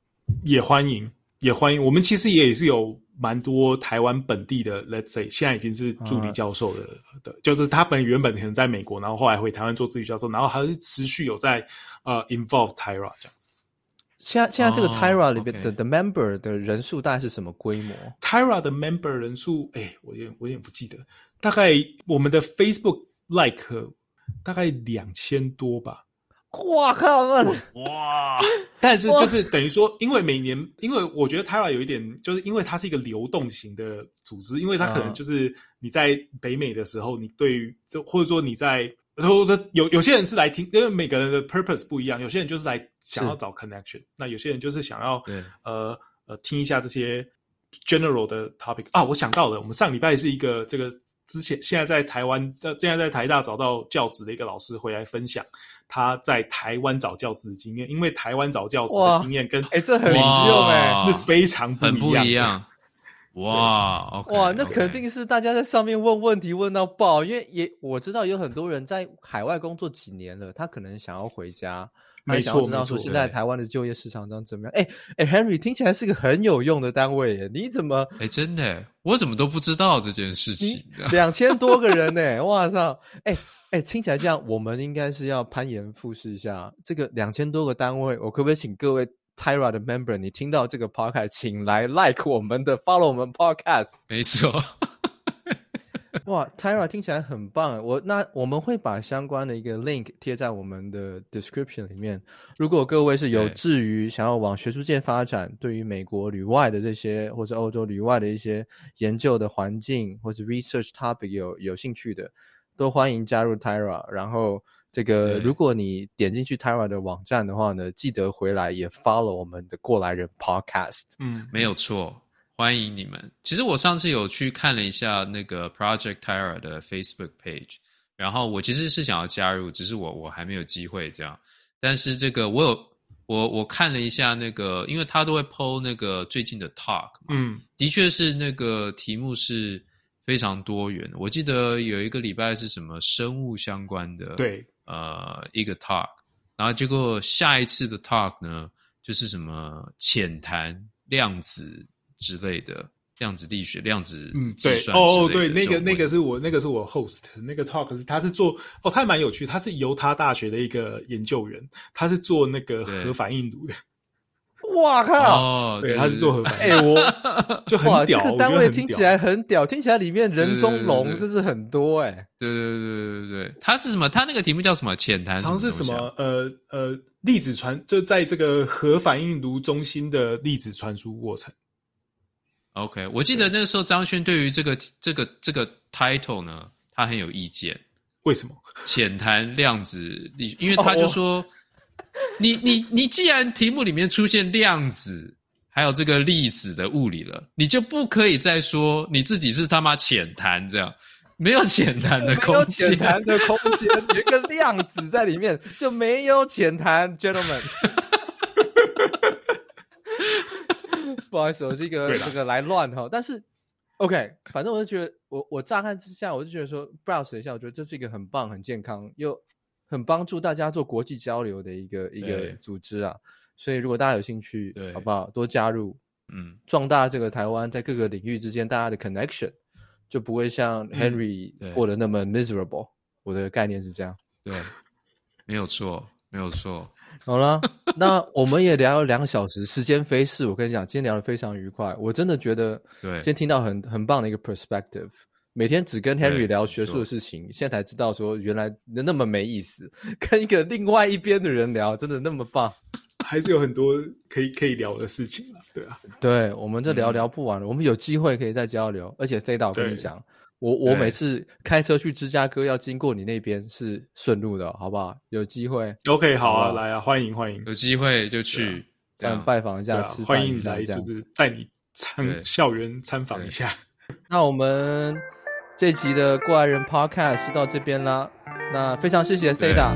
也欢迎。也欢迎，我们其实也是有蛮多台湾本地的，let's say 现在已经是助理教授的、啊、的，就是他本原本可能在美国，然后后来回台湾做助理教授，然后还是持续有在呃 involve Tyra 这样子。现在现在这个 Tyra 里边的、oh, the member 的人数大概是什么规模？Tyra 的 member 人数，哎，我有点我有点不记得，大概我们的 Facebook like 大概两千多吧。哇靠！哇！但是就是等于说，因为每年，因为我觉得 Tyra 有一点，就是因为它是一个流动型的组织，因为它可能就是你在北美的时候，你对于就或者说你在，或者说有有些人是来听，因为每个人的 purpose 不一样，有些人就是来想要找 connection，那有些人就是想要呃呃听一下这些 general 的 topic 啊。我想到了，我们上礼拜是一个这个之前现在在台湾在现在在台大找到教职的一个老师回来分享。他在台湾找教职的经验，因为台湾找教职的经验跟哎，这很实用哎，[LAUGHS] 是非常不一样，很不一样。[LAUGHS] 哇，okay, 哇，那肯定是大家在上面问问题问到爆，因为也我知道有很多人在海外工作几年了，他可能想要回家，没错，想要知道说现在台湾的就业市场上怎么样？哎哎，Henry 听起来是个很有用的单位耶，你怎么？哎，真的，我怎么都不知道这件事情？两千多个人呢，[LAUGHS] 哇操，哎。哎、欸，听起来这样，我们应该是要攀岩复试一下这个两千多个单位。我可不可以请各位 Tyra 的 member，你听到这个 podcast，请来 like 我们的，follow 我们 podcast。没错。哇，Tyra 听起来很棒。我那我们会把相关的一个 link 贴在我们的 description 里面。如果各位是有志于想要往学术界发展，对于美国旅外的这些，或者欧洲旅外的一些研究的环境，或者 research topic 有有兴趣的。都欢迎加入 Tyra，然后这个如果你点进去 Tyra 的网站的话呢，记得回来也 follow 我们的过来人 Podcast。嗯，没有错，欢迎你们。其实我上次有去看了一下那个 Project Tyra 的 Facebook page，然后我其实是想要加入，只是我我还没有机会这样。但是这个我有我我看了一下那个，因为他都会 po 那个最近的 talk 嘛，嗯，的确是那个题目是。非常多元，我记得有一个礼拜是什么生物相关的，对，呃，一个 talk，然后结果下一次的 talk 呢，就是什么浅谈量子之类的，量子力学、量子计算，哦哦，对，那个那个是我那个是我 host 那个 talk，是他是做哦，他还蛮有趣，他是犹他大学的一个研究员，他是做那个核反应炉的。[LAUGHS] 哇靠！哦，[LAUGHS] 对，他是做核反应。哎，我 [LAUGHS] 就很屌，这个单位听起来很屌，听起来里面人中龙，这是很多哎。对对对对对对，他是什么？他那个题目叫什么？浅谈？好像是什么？呃呃，粒子传就在这个核反应炉中心的粒子传输过程。OK，我记得那个时候张轩对于这个这个这个 title 呢，他很有意见。为什么？浅谈量子力，因为他就说，哦、你你你既然题目里面出现量子，还有这个粒子的物理了，你就不可以再说你自己是他妈浅谈这样，没有浅谈的 [LAUGHS] 空间，浅谈的空间，[LAUGHS] 有一个量子在里面就没有浅谈，gentlemen。[LAUGHS] [LAUGHS] 不好意思，我这个这个来乱哈，但是 OK，反正我就觉得，我我乍看之下，我就觉得说，browse 一下，我觉得这是一个很棒、很健康又很帮助大家做国际交流的一个一个组织啊。所以如果大家有兴趣，对，好不好？多加入，嗯，壮大这个台湾在各个领域之间大家的 connection，就不会像 Henry 过得那么 miserable。我的概念是这样，对，没有错，没有错。好了，[LAUGHS] 那我们也聊了两个小时，时间飞逝。我跟你讲，今天聊得非常愉快。我真的觉得，对，今天听到很很棒的一个 perspective。每天只跟 Henry 聊学术的事情，现在才知道说原来那么没意思。[LAUGHS] 跟一个另外一边的人聊，真的那么棒，[LAUGHS] 还是有很多可以可以聊的事情了。对啊，对，我们这聊聊不完了。嗯、我们有机会可以再交流。而且 Theta，我跟你讲。我我每次开车去芝加哥要经过你那边是顺路的，好不好？有机会，OK，好啊，来啊，欢迎欢迎，有机会就去这样拜访一下，吃欢迎你来，就是带你参校园参访一下。[LAUGHS] 那我们这集的过来人 Podcast 就到这边啦。那非常谢谢 Theta，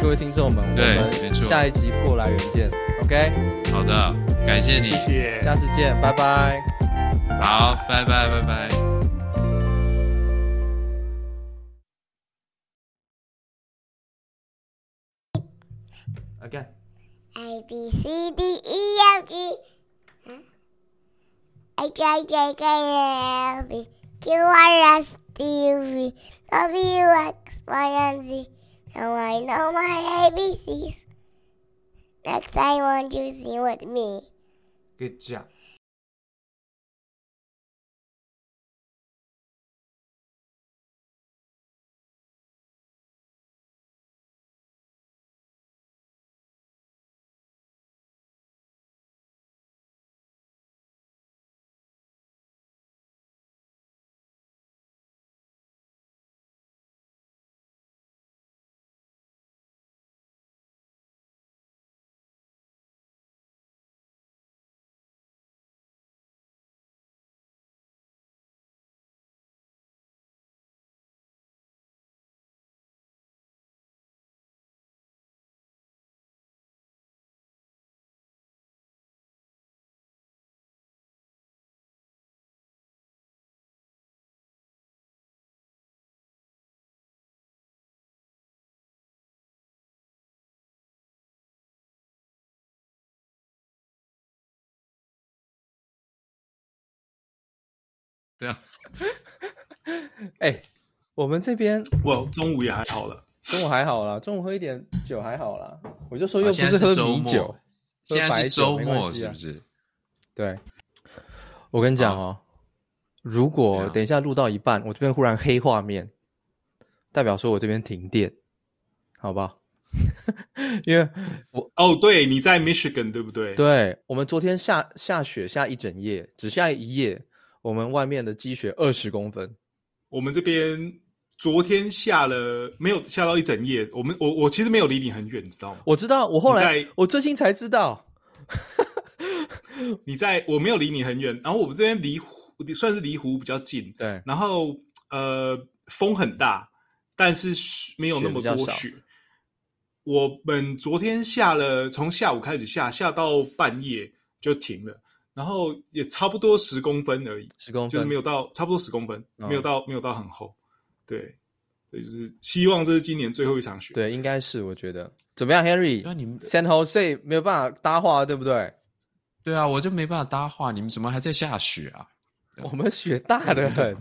各位听众们，我们下一集过来人见，OK？好的，感谢你，谢谢，下次见，拜拜。好，拜拜，拜拜。Again. A B C D E F G H I J K L M P Q R S T U V W X Y and Z. Now I know my ABCs. Next time, won't you sing with me? Good job. 这样，[LAUGHS] 哎、欸，我们这边我中午也还好了，中午还好啦，中午喝一点酒还好啦。我就说又不是喝米酒，现在是周末，啊、是不是？对，我跟你讲哦，如果等一下录到一半，我这边忽然黑画面，代表说我这边停电，好不好？[LAUGHS] 因为我哦，对，你在 Michigan 对不对？对，我们昨天下下雪下一整夜，只下一夜。我们外面的积雪二十公分，我们这边昨天下了，没有下到一整夜。我们我我其实没有离你很远，你知道吗？我知道，我后来我最近才知道，你在我没有离你很远，然后我们这边离湖算是离湖比较近，对。然后呃风很大，但是没有那么多雪。雪我们昨天下了，从下午开始下，下到半夜就停了。然后也差不多十公分而已，十公分就是没有到，差不多十公分，哦、没有到，没有到很厚。对，对，就是希望这是今年最后一场雪。对，应该是我觉得怎么样，Henry？那你们 San Jose 没有办法搭话，对不对？对啊，我就没办法搭话。你们怎么还在下雪啊？[LAUGHS] 我们雪大的很，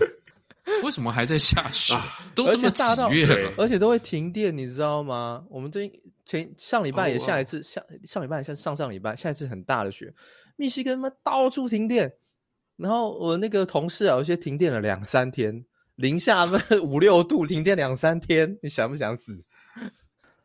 为什么还在下雪？啊、都这么几月了，而且都会停电，你知道吗？我们这前上礼拜也下一次，哦哦上上礼拜像上上礼拜下一次很大的雪，密西根嘛到处停电，然后我那个同事啊，有些停电了两三天，零下五六度停电两三天，你想不想死？